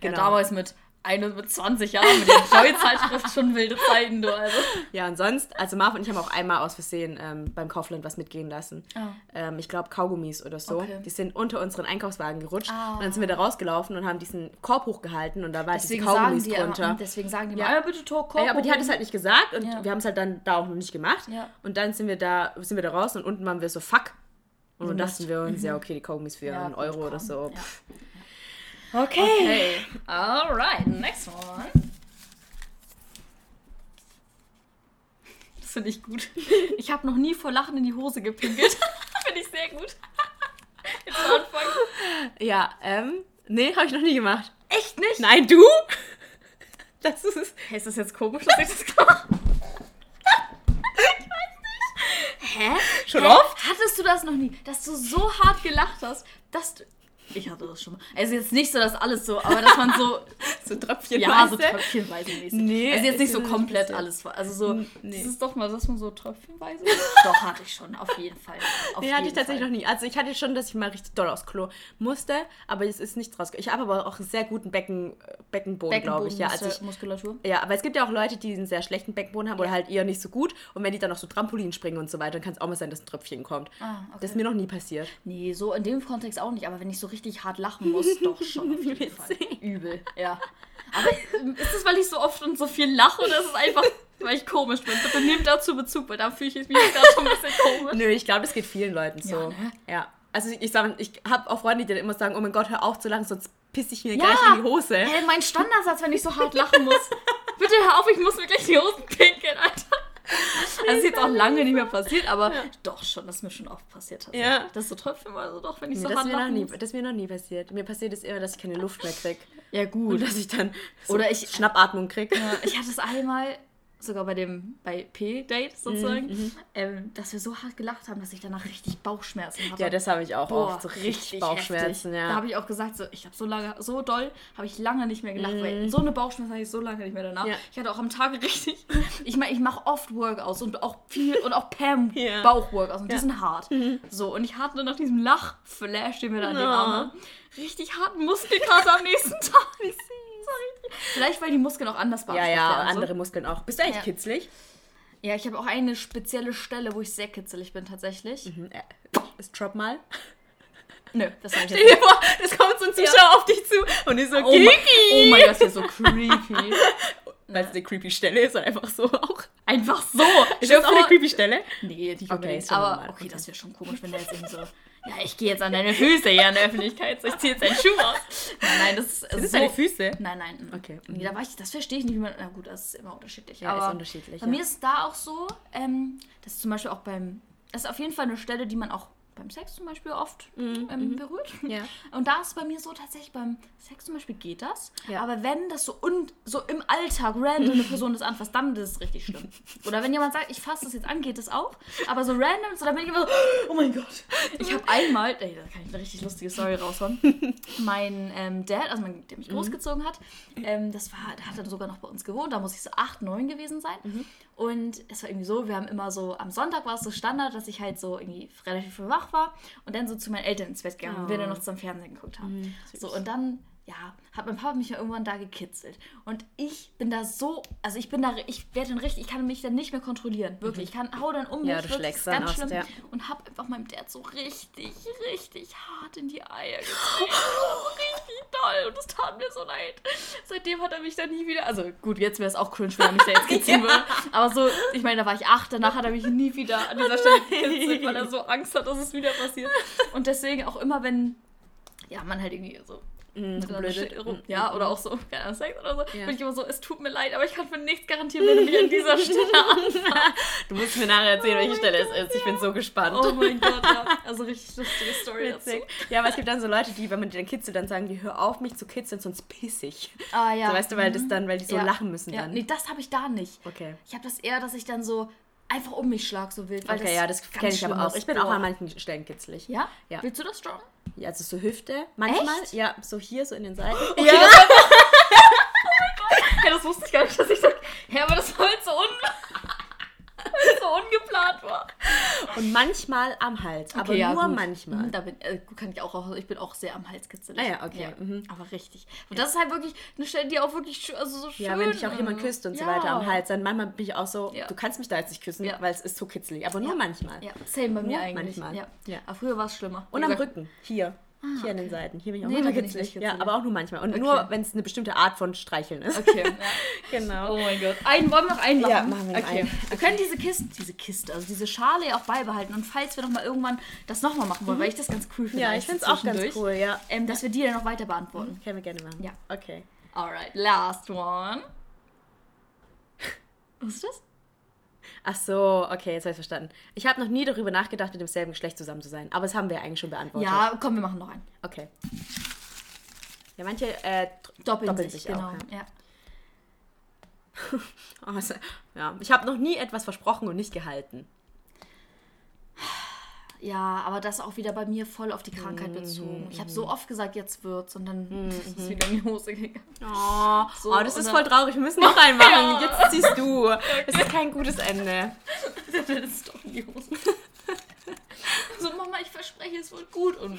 S2: Genau.
S1: damals mit, eine, mit 20 Jahren mit der Joy-Zeitschrift schon wilde Zeiten, du. Also.
S2: Ja, und sonst, also Marv und ich haben auch einmal aus Versehen ähm, beim Kaufland was mitgehen lassen.
S1: Ah.
S2: Ähm, ich glaube Kaugummis oder so.
S1: Okay.
S2: Die sind unter unseren Einkaufswagen gerutscht.
S1: Ah.
S2: Und dann sind wir da rausgelaufen und haben diesen Korb hochgehalten und da war
S1: Deswegen
S2: diese Kaugummis
S1: die
S2: drunter.
S1: deswegen sagen die
S2: Ja.
S1: immer, ja. bitte Tor, Korb
S2: Ja, aber die hat es halt nicht gesagt und
S1: Ja.
S2: wir haben es halt dann da auch noch nicht gemacht.
S1: Ja.
S2: Und dann sind wir da, sind wir da raus und unten waren wir so, fuck. Und dann dachten wir uns, ja, okay, die Kaugummis für
S1: Ja,
S2: einen Euro oder so.
S1: Ja. Okay.
S2: Okay.
S1: Alright, next one. Das finde ich gut. Ich habe noch nie vor Lachen in die Hose gepinkelt. finde ich sehr gut. Jetzt anfangen.
S2: Ja, ähm, nee, habe ich noch nie gemacht.
S1: Echt nicht?
S2: Nein, du? Das ist
S1: Hey, ist das jetzt komisch, dass ich das gemacht habe? Ich weiß nicht. Hä?
S2: Schon
S1: Hä?
S2: oft?
S1: Hattest du das noch nie? Dass du so hart gelacht hast, dass du... Ich hatte das schon mal. Also jetzt nicht so, dass alles so, aber dass man so...
S2: so Tröpfchen
S1: ja, so tröpfchenweise mäßig.
S2: Nee,
S1: Also jetzt nicht so
S2: nicht
S1: komplett alles. Also so,
S2: nee.
S1: das ist doch mal, dass man so tröpfchenweise... doch, hatte ich schon, auf jeden Fall. Auf
S2: Nee, hatte ich
S1: jeden
S2: tatsächlich
S1: Fall.
S2: noch nie. Also ich hatte schon, dass ich mal richtig doll aufs Klo musste, aber es ist nichts rausgekommen. Ich habe aber auch einen sehr guten Becken, Beckenboden, glaube ich. Ja, also ich,
S1: Muskulatur.
S2: ja, aber es gibt ja auch Leute, die einen sehr schlechten Beckenboden haben oder halt eher nicht so gut. Und wenn die dann noch so Trampolin springen und so weiter, dann kann es auch mal sein, dass ein Tröpfchen kommt.
S1: Ah, okay.
S2: Das ist mir noch nie passiert.
S1: Nee, so in dem Kontext auch nicht, aber wenn ich so richtig hart lachen muss, doch schon auf jeden Fall. Übel, ja. Aber ist es, weil ich so oft und so viel lache oder ist es einfach, weil ich komisch bin? Bitte nehmt dazu Bezug, weil da fühle ich mich gerade schon ein bisschen komisch.
S2: Nö, ich glaube, das geht vielen Leuten so.
S1: Ja, ne?
S2: Ja. Also ich, ich, sag, ich habe auch Freunde, die dann immer sagen, oh mein Gott, hör auf zu lachen, sonst pisse ich mir
S1: Ja.
S2: gleich in die Hose.
S1: Hey, mein Standardsatz, wenn ich so hart lachen muss. Bitte hör auf, ich muss mir gleich die Hosen pinkeln, Alter. Also ist jetzt auch lange nicht mehr passiert, aber doch schon, das ist mir schon oft passiert hat.
S2: Ja.
S1: Das ist so trotzdem also doch, wenn ich
S2: Nee,
S1: so
S2: das, mir noch nie, das ist mir noch nie passiert. Mir passiert es immer, dass ich keine Luft mehr krieg.
S1: Ja
S2: Und
S1: gut.
S2: dass ich dann so
S1: Oder ich-
S2: Schnappatmung krieg.
S1: Ja, ich hatte es einmal sogar bei dem, bei P-Date sozusagen, ähm, dass wir so hart gelacht haben, dass ich danach richtig Bauchschmerzen hatte.
S2: Ja, das habe ich auch
S1: Boah,
S2: oft. So richtig Bauchschmerzen,
S1: heftig.
S2: ja.
S1: Da habe ich auch gesagt, so, ich habe so lange, so doll, habe ich lange nicht mehr gelacht,
S2: Mhm.
S1: weil so eine Bauchschmerzen hatte ich so lange nicht mehr danach.
S2: Ja.
S1: Ich hatte auch am Tag richtig, ich meine, ich mache oft Workouts und auch viel und auch Pam
S2: Ja. Mhm.
S1: Bauchworkouts und die sind hart. So, und ich hatte nach diesem Lachflash, den wir da an den
S2: Oh.
S1: Arm haben, richtig harten Muskelkater am nächsten Tag. Sorry. Vielleicht, weil die Muskeln auch anders
S2: ja,
S1: beansprucht
S2: ja,
S1: werden, so.
S2: andere Muskeln auch. Bist du eigentlich
S1: Ja.
S2: kitzlig?
S1: Ja, ich habe auch eine spezielle Stelle, wo ich sehr kitzelig bin tatsächlich.
S2: Mhm, äh, Das drop mal.
S1: Nö, das sage ich
S2: Stell
S1: jetzt
S2: dir vor, das kommt so ein Zuschauer auf dich zu und ist so
S1: Oh mein,
S2: Kiki.
S1: oh mein Gott, das ist so creepy.
S2: Weil es eine creepy Stelle ist und einfach so auch.
S1: Einfach so.
S2: Ist das auch eine creepy Stelle?
S1: Nee, nicht
S2: Okay, ist
S1: aber
S2: normal.
S1: okay, das wäre schon komisch, wenn der jetzt irgendwie so. Ja, ich gehe jetzt an deine Füße hier in der Öffentlichkeit. So, ich ziehe jetzt deinen Schuh aus. Nein, nein, das ist.
S2: Sind das
S1: so,
S2: deine Füße?
S1: Nein, nein. mm.
S2: Okay,
S1: Nee, da war ich, das verstehe ich nicht, wie man. Na gut, das ist immer unterschiedlich.
S2: Ja, ist
S1: aber
S2: unterschiedlich,
S1: Bei
S2: ja.
S1: mir ist da auch so, ähm, das ist zum Beispiel auch beim. Das ist auf jeden Fall eine Stelle, die man auch beim Sex zum Beispiel oft ähm, berührt.
S2: Mhm, Ja.
S1: Und da ist bei mir so tatsächlich beim Sex zum Beispiel geht das.
S2: Ja.
S1: Aber wenn das so, un, so im Alltag random eine Person das anfasst, dann ist es richtig schlimm. Oder wenn jemand sagt, ich fasse das jetzt an, geht das auch. Aber so random, so dann bin ich immer so, oh mein Gott. Ich habe einmal, ey, da kann ich eine richtig lustige Story raushauen. mein ähm, Dad, also mein, der mich großgezogen hat, ähm, das war, der hat dann sogar noch bei uns gewohnt, da muss ich so 8, 9 gewesen sein. Und es war irgendwie so, wir haben immer so, am Sonntag war es so Standard, dass ich halt so irgendwie relativ früh wach war und dann so zu meinen Eltern ins Bett gegangen und wir dann noch zum Fernsehen geguckt haben. so, und dann, ja, hat mein Papa mich ja irgendwann da gekitzelt. Und ich bin da so, also ich bin da, ich werde dann richtig, ich kann mich dann nicht mehr kontrollieren, wirklich. Ich kann, hau dann um
S2: Ja,
S1: mich,
S2: du
S1: wirklich, ganz
S2: aus,
S1: schlimm.
S2: ja.
S1: Und hab einfach meinem Dad so richtig, richtig hart in die Eier getreten. so richtig doll. Und das tat mir so leid. Seitdem hat er mich dann nie wieder, also gut, jetzt wäre es auch cringe, wenn er mich da jetzt kitzeln würde. Aber so, ich meine, da war ich acht, danach hat er mich nie wieder an dieser Stelle gekitzelt, weil er so Angst hat, dass es wieder passiert. Und deswegen auch immer, wenn, ja, man halt irgendwie so miteinander
S2: blödet.
S1: steht rum, ja, oder auch so, keine Ahnung, Sex oder so,
S2: Ja.
S1: bin ich immer so, es tut mir leid, aber ich kann für nichts garantieren, wenn du mich an dieser Stelle anfasst.
S2: Du musst mir nachher erzählen, welche Stelle es ist. Ich bin so gespannt.
S1: Oh mein Gott, ja. Also richtig lustige Story dazu.
S2: Witzig. Ja, aber es gibt dann so Leute, die, wenn man die dann kitzelt, dann sagen die, hör auf, mich zu kitzeln, sonst piss ich.
S1: Ah ja.
S2: So, weißt du, weil das dann, weil die so
S1: Ja.
S2: lachen müssen
S1: ja.
S2: dann.
S1: Nee, das habe ich da nicht.
S2: Okay.
S1: Ich habe das eher, dass ich dann so einfach um mich schlag, so wild. Weil
S2: Okay, ja, das kenne ich aber auch. Ich bin auch an manchen Stellen kitzlig.
S1: Ja?
S2: Ja.
S1: Willst du das strong?
S2: Ja, also so Hüfte manchmal.
S1: Echt?
S2: Ja, so hier, so in den Seiten.
S1: Okay,
S2: ja.
S1: das Ja, das wusste ich gar nicht, dass ich sag. Ja, aber das war halt so, un so ungeplant war.
S2: Und manchmal am Hals, aber
S1: Okay, ja,
S2: nur
S1: gut.
S2: manchmal.
S1: Mhm, Da bin, äh, kann ich auch, ich bin auch sehr am Hals kitzelig.
S2: Ah ja, okay, mhm.
S1: Aber richtig. Und das ist halt wirklich eine Stelle, die auch wirklich also so schön
S2: Ja, wenn dich auch jemand
S1: ist.
S2: küsst und so
S1: Ja.
S2: weiter am Hals, dann manchmal bin ich auch so,
S1: Ja.
S2: du kannst mich da jetzt nicht küssen,
S1: Ja.
S2: weil es ist so kitzelig. Aber nur
S1: Ja.
S2: manchmal.
S1: Ja, same bei mir
S2: Nur
S1: eigentlich.
S2: manchmal.
S1: Ja.
S2: Ja.
S1: Aber früher war es schlimmer.
S2: Und
S1: Wie
S2: am
S1: gesagt,
S2: Rücken, hier. Hier an den Seiten. Hier bin ich auch
S1: Nee,
S2: kitzlig.
S1: nicht
S2: Ja,
S1: kitzelig.
S2: aber auch nur manchmal. Und
S1: Okay.
S2: nur, wenn es eine bestimmte Art von Streicheln ist.
S1: Okay. Ja.
S2: Genau.
S1: Oh mein Gott. Einen wollen wir noch einen machen?
S2: Ja, machen wir
S1: okay.
S2: einen.
S1: Wir können diese Kiste, diese Kiste, also diese Schale ja auch beibehalten. Und falls wir noch mal irgendwann das nochmal machen wollen, weil ich das ganz cool finde.
S2: Ja, ich finde es auch ganz cool, ja.
S1: Ähm, dass wir die dann noch weiter beantworten.
S2: Können wir gerne machen.
S1: Ja.
S2: Okay.
S1: Alright, last one. Was ist das?
S2: Ach so, okay, jetzt habe ich verstanden. Ich habe noch nie darüber nachgedacht, mit demselben Geschlecht zusammen zu sein. Aber das haben wir eigentlich schon beantwortet.
S1: Ja, komm, wir machen noch einen.
S2: Okay. Ja, manche äh,
S1: Doppeln,
S2: doppeln
S1: sich,
S2: sich,
S1: genau.
S2: auch. Ja.
S1: ja.
S2: Oh, ja. Ich habe noch nie etwas versprochen und nicht gehalten.
S1: Ja, aber das auch wieder bei mir voll auf die Krankheit
S2: Mhm,
S1: bezogen. Ich habe so oft gesagt, jetzt wird's und dann ist es wieder in die Hose gegangen.
S2: Oh,
S1: So,
S2: oh das ist
S1: dann-
S2: voll traurig. Wir müssen noch einen machen. Jetzt ziehst du. Das ist kein gutes Ende.
S1: das ist doch in die Hose. so, Mama, ich verspreche, es wird gut. Und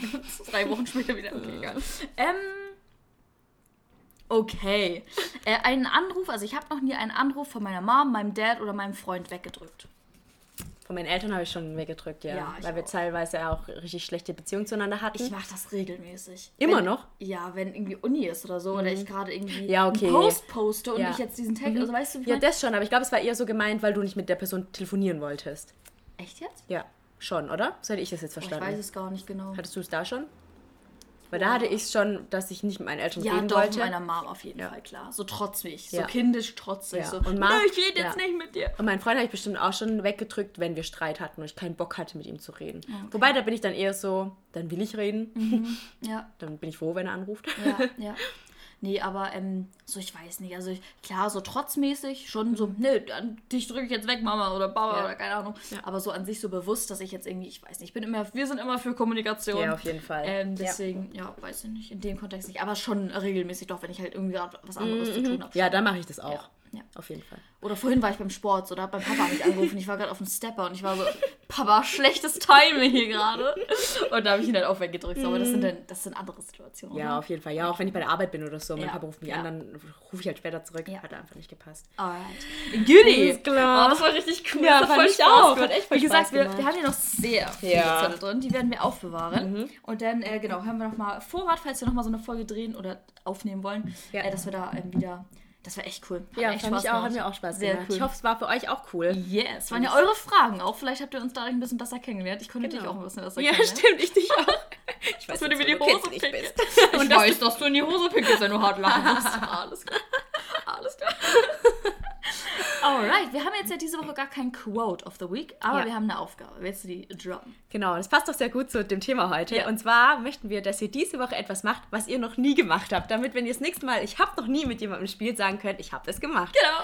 S1: drei Wochen später wieder. Okay, egal. Ähm. Okay. Äh, einen Anruf, also ich habe noch nie einen Anruf von meiner Mom, meinem Dad oder meinem Freund weggedrückt.
S2: Von meinen Eltern habe ich schon weggedrückt, ja.
S1: Ja,
S2: weil wir
S1: auch.
S2: teilweise ja auch richtig schlechte Beziehungen zueinander hatten.
S1: Ich mache das regelmäßig.
S2: Immer
S1: wenn,
S2: noch?
S1: Ja, wenn irgendwie Uni ist oder so, oder ich gerade irgendwie
S2: Ja, okay.
S1: einen Post poste und
S2: Ja.
S1: ich jetzt diesen Tag, also weißt du, wie
S2: ja, das schon, aber ich glaube, es war eher so gemeint, weil du nicht mit der Person telefonieren wolltest.
S1: Echt jetzt?
S2: Ja, schon, oder? So hätte ich das jetzt
S1: Oh, ich
S2: verstanden.
S1: weiß es gar nicht genau.
S2: Hattest du es da schon? Weil da hatte ich es schon, dass ich nicht mit meinen Eltern
S1: Ja,
S2: reden
S1: doch,
S2: wollte.
S1: mit meiner Mom auf jeden
S2: Ja.
S1: Fall, klar. So trotzig, so
S2: Ja.
S1: kindisch trotzig.
S2: Ja.
S1: So,
S2: Und Ma-
S1: ich rede jetzt
S2: ja.
S1: nicht mit dir.
S2: Und meinen Freund habe ich bestimmt auch schon weggedrückt, wenn wir Streit hatten und ich keinen Bock hatte, mit ihm zu reden. Wobei, da bin ich dann eher so, dann will ich reden.
S1: Ja,
S2: Dann bin ich froh, wenn er anruft.
S1: ja, ja. Nee, aber ähm, so, ich weiß nicht. Also ich, klar, so trotzmäßig, schon so, nee, dann, dich drücke ich jetzt weg, Mama oder Baba
S2: Ja.
S1: oder keine Ahnung. Aber so an sich so bewusst, dass ich jetzt irgendwie, ich weiß nicht, ich bin immer, wir sind immer für Kommunikation.
S2: Ja, auf jeden Fall.
S1: Ähm,
S2: Ja.
S1: deswegen, ja. weiß ich nicht, in dem Kontext nicht. Aber schon regelmäßig doch, wenn ich halt irgendwie was anderes zu tun habe.
S2: Mhm. Ja, dann mache ich das auch.
S1: Ja.
S2: Auf jeden Fall.
S1: Oder vorhin war ich beim Sport, hat mein Papa mich angerufen. Ich war gerade auf dem Stepper und ich war so, Papa, schlechtes Timing hier gerade. Und da habe ich ihn halt auch weggedrückt. So, aber das sind dann, das sind andere Situationen.
S2: Ja,
S1: oder?
S2: auf jeden Fall. Ja, auch wenn ich bei der Arbeit bin oder so, mein
S1: Ja.
S2: Papa ruft mich
S1: Ja.
S2: an, dann rufe ich halt später zurück.
S1: Ja.
S2: Hat einfach nicht gepasst.
S1: Alright. Goodie.
S2: Alles klar.
S1: Oh, das war richtig cool.
S2: Ja,
S1: das
S2: fand
S1: voll
S2: ich auch. Hat echt
S1: Wie gesagt, wir, wir haben hier noch sehr viele
S2: Ja.
S1: Zettel drin. Die werden wir aufbewahren. Und dann, äh, genau, haben wir nochmal Vorrat, falls wir nochmal so eine Folge drehen oder aufnehmen wollen, äh, dass wir da ähm, wieder. Das war echt cool. Hat
S2: Ja,
S1: mir echt
S2: fand
S1: Spaß
S2: ich auch, hat mir auch Spaß
S1: Sehr
S2: gemacht.
S1: cool.
S2: Ich hoffe, es war für euch auch cool.
S1: Yes, waren ja eure Fragen auch. Vielleicht habt ihr uns dadurch ein bisschen besser kennengelernt. Ich konnte
S2: Genau.
S1: dich auch ein bisschen besser
S2: Ja,
S1: kennenlernen.
S2: stimmt, ich dich auch. Ich
S1: Dass
S2: weiß
S1: du dir
S2: jetzt,
S1: wie die
S2: du
S1: Hose pinkelst.
S2: bist.
S1: Ich weiß, dass du in die Hose pinkelst, wenn du hart lachen musst. Alles klar. Alles klar. Alright, wir haben jetzt ja diese Woche gar kein Quote of the Week, aber
S2: Ja.
S1: wir haben eine Aufgabe. Willst du die droppen?
S2: Genau, das passt doch sehr gut zu dem Thema heute.
S1: Ja.
S2: Und zwar möchten wir, dass ihr diese Woche etwas macht, was ihr noch nie gemacht habt. Damit, wenn ihr das nächste Mal, ich habe noch nie mit jemandem gespielt, sagen könnt, ich habe das gemacht.
S1: Genau.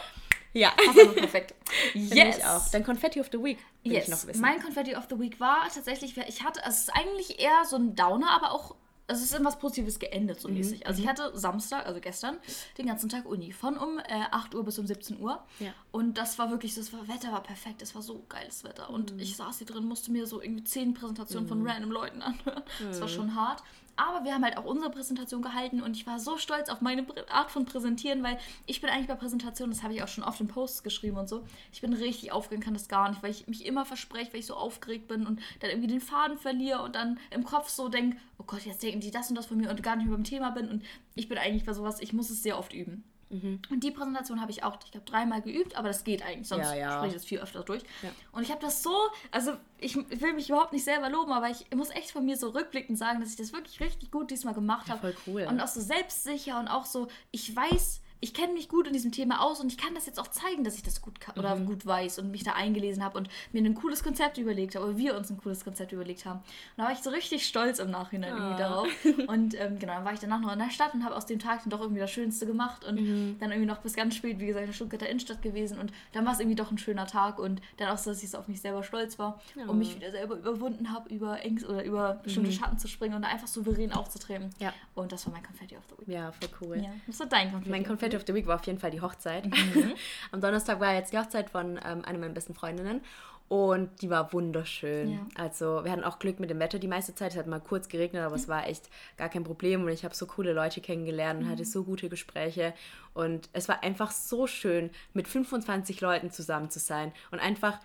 S2: Ja.
S1: Passt perfekt. Yes.
S2: ich auch. Dann Confetti of the Week will
S1: Yes.
S2: ich noch wissen.
S1: Mein Confetti of the Week war tatsächlich, ich hatte, also es ist eigentlich eher so ein Downer, aber auch, also es ist in was Positives geendet, so
S2: Mhm,
S1: mäßig. Also ich hatte Samstag, also gestern, den ganzen Tag Uni, von um äh, 8 Uhr bis um 17 Uhr.
S2: Ja.
S1: Und das war wirklich, das war, Wetter war perfekt, es war so geiles Wetter. Und
S2: Mhm.
S1: ich saß hier drin, musste mir so irgendwie zehn Präsentationen von random Leuten anhören. Das war
S2: Mhm.
S1: schon hart. Aber wir haben halt auch unsere Präsentation gehalten und ich war so stolz auf meine Art von Präsentieren, weil ich bin eigentlich bei Präsentationen, das habe ich auch schon oft in Posts geschrieben und so, ich bin richtig aufgeregt, kann das gar nicht, weil ich mich immer verspreche, weil ich so aufgeregt bin und dann irgendwie den Faden verliere und dann im Kopf so denke, oh Gott, jetzt denken die das und das von mir und gar nicht mehr beim Thema bin und ich bin eigentlich bei sowas, ich muss es sehr oft üben. Und die Präsentation habe ich auch, ich glaube, dreimal geübt, aber das geht eigentlich, sonst
S2: Ja, ja.
S1: spreche ich das viel öfter durch.
S2: Ja.
S1: Und ich habe das so, also ich will mich überhaupt nicht selber loben, aber ich muss echt von mir so rückblickend sagen, dass ich das wirklich richtig gut diesmal gemacht habe.
S2: voll cool.
S1: Und auch so selbstsicher und auch so, ich weiß, ich kenne mich gut in diesem Thema aus und ich kann das jetzt auch zeigen, dass ich das gut kann oder
S2: Mhm.
S1: gut weiß und mich da eingelesen habe und mir ein cooles Konzept überlegt habe, oder wir uns ein cooles Konzept überlegt haben. Und da war ich so richtig stolz im Nachhinein irgendwie
S2: Ah.
S1: darauf. Und ähm, genau, dann war ich danach noch in der Stadt und habe aus dem Tag dann doch irgendwie das Schönste gemacht und
S2: Mhm.
S1: dann irgendwie noch bis ganz spät, wie gesagt, in der Stuttgarter Innenstadt gewesen und dann war es irgendwie doch ein schöner Tag und dann auch so, dass ich so auf mich selber stolz war und mich wieder selber überwunden habe, über Ängste oder über bestimmte Schatten zu springen und da einfach souverän aufzutreten.
S2: Mhm. Ja.
S1: Und das war mein Confetti of the Week.
S2: Ja, voll cool.
S1: Ja, was war dein Confetti?
S2: Mein
S1: of
S2: Confetti of the Week war auf jeden Fall die Hochzeit. Am Donnerstag war jetzt die Hochzeit von ähm, einer meiner besten Freundinnen und die war wunderschön.
S1: Ja.
S2: Also wir hatten auch Glück mit dem Wetter die meiste Zeit. Es hat mal kurz geregnet, aber es war echt gar kein Problem und ich habe so coole Leute kennengelernt und hatte so gute Gespräche und es war einfach so schön, mit 25 Leuten zusammen zu sein und einfach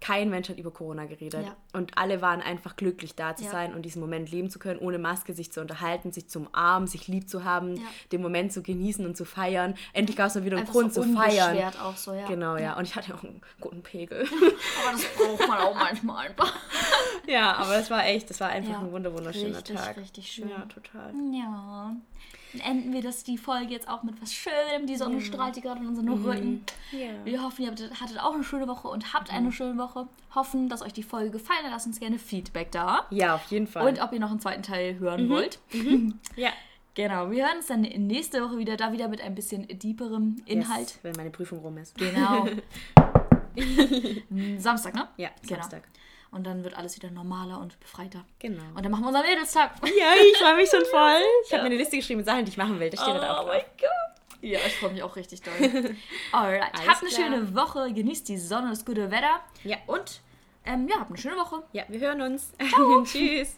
S2: kein Mensch hat über Corona geredet.
S1: Ja.
S2: Und alle waren einfach glücklich, da zu
S1: Ja.
S2: sein und diesen Moment leben zu können, ohne Maske sich zu unterhalten, sich zu umarmen, sich lieb zu haben,
S1: Ja.
S2: den Moment zu genießen und zu feiern. Endlich gab es mal wieder einen
S1: Einfach
S2: Grund
S1: so
S2: zu feiern.
S1: auch so, ja.
S2: Genau, ja. Und ich hatte auch einen guten Pegel.
S1: Aber das braucht man auch manchmal einfach.
S2: ja, aber es war echt, das war einfach ein wunder wunderschöner
S1: Richtig,
S2: Tag.
S1: richtig schön.
S2: Ja, total.
S1: Ja. Enden wir das, die Folge jetzt auch mit was Schönem. Die Sonne strahlt hier gerade in unseren Rücken.
S2: Ja.
S1: Wir hoffen, ihr hattet, auch eine schöne Woche und habt eine schöne Woche. Hoffen, dass euch die Folge gefallen hat. Lasst uns gerne Feedback da.
S2: Ja, auf jeden Fall.
S1: Und ob ihr noch einen zweiten Teil hören wollt.
S2: ja.
S1: Genau, wir hören uns dann nächste Woche wieder, da wieder mit ein bisschen deeperem Inhalt.
S2: Yes, wenn meine Prüfung rum ist.
S1: Genau. Samstag, ne?
S2: Ja,
S1: Genau.
S2: Samstag.
S1: Und dann wird alles wieder normaler und befreiter.
S2: Genau.
S1: Und dann machen wir unseren Mädelstag.
S2: ja, ich freue mich schon voll. Ich habe mir eine Liste geschrieben mit Sachen, die ich machen will. Das steht da auch.
S1: Oh Gott. Ja, ich freue mich auch richtig doll. Alright.
S2: Alles
S1: habt eine
S2: klar.
S1: schöne Woche, genießt die Sonne, das gute Wetter.
S2: Ja.
S1: Und ähm, ja, habt eine schöne Woche.
S2: Ja, wir hören uns. Tschüss.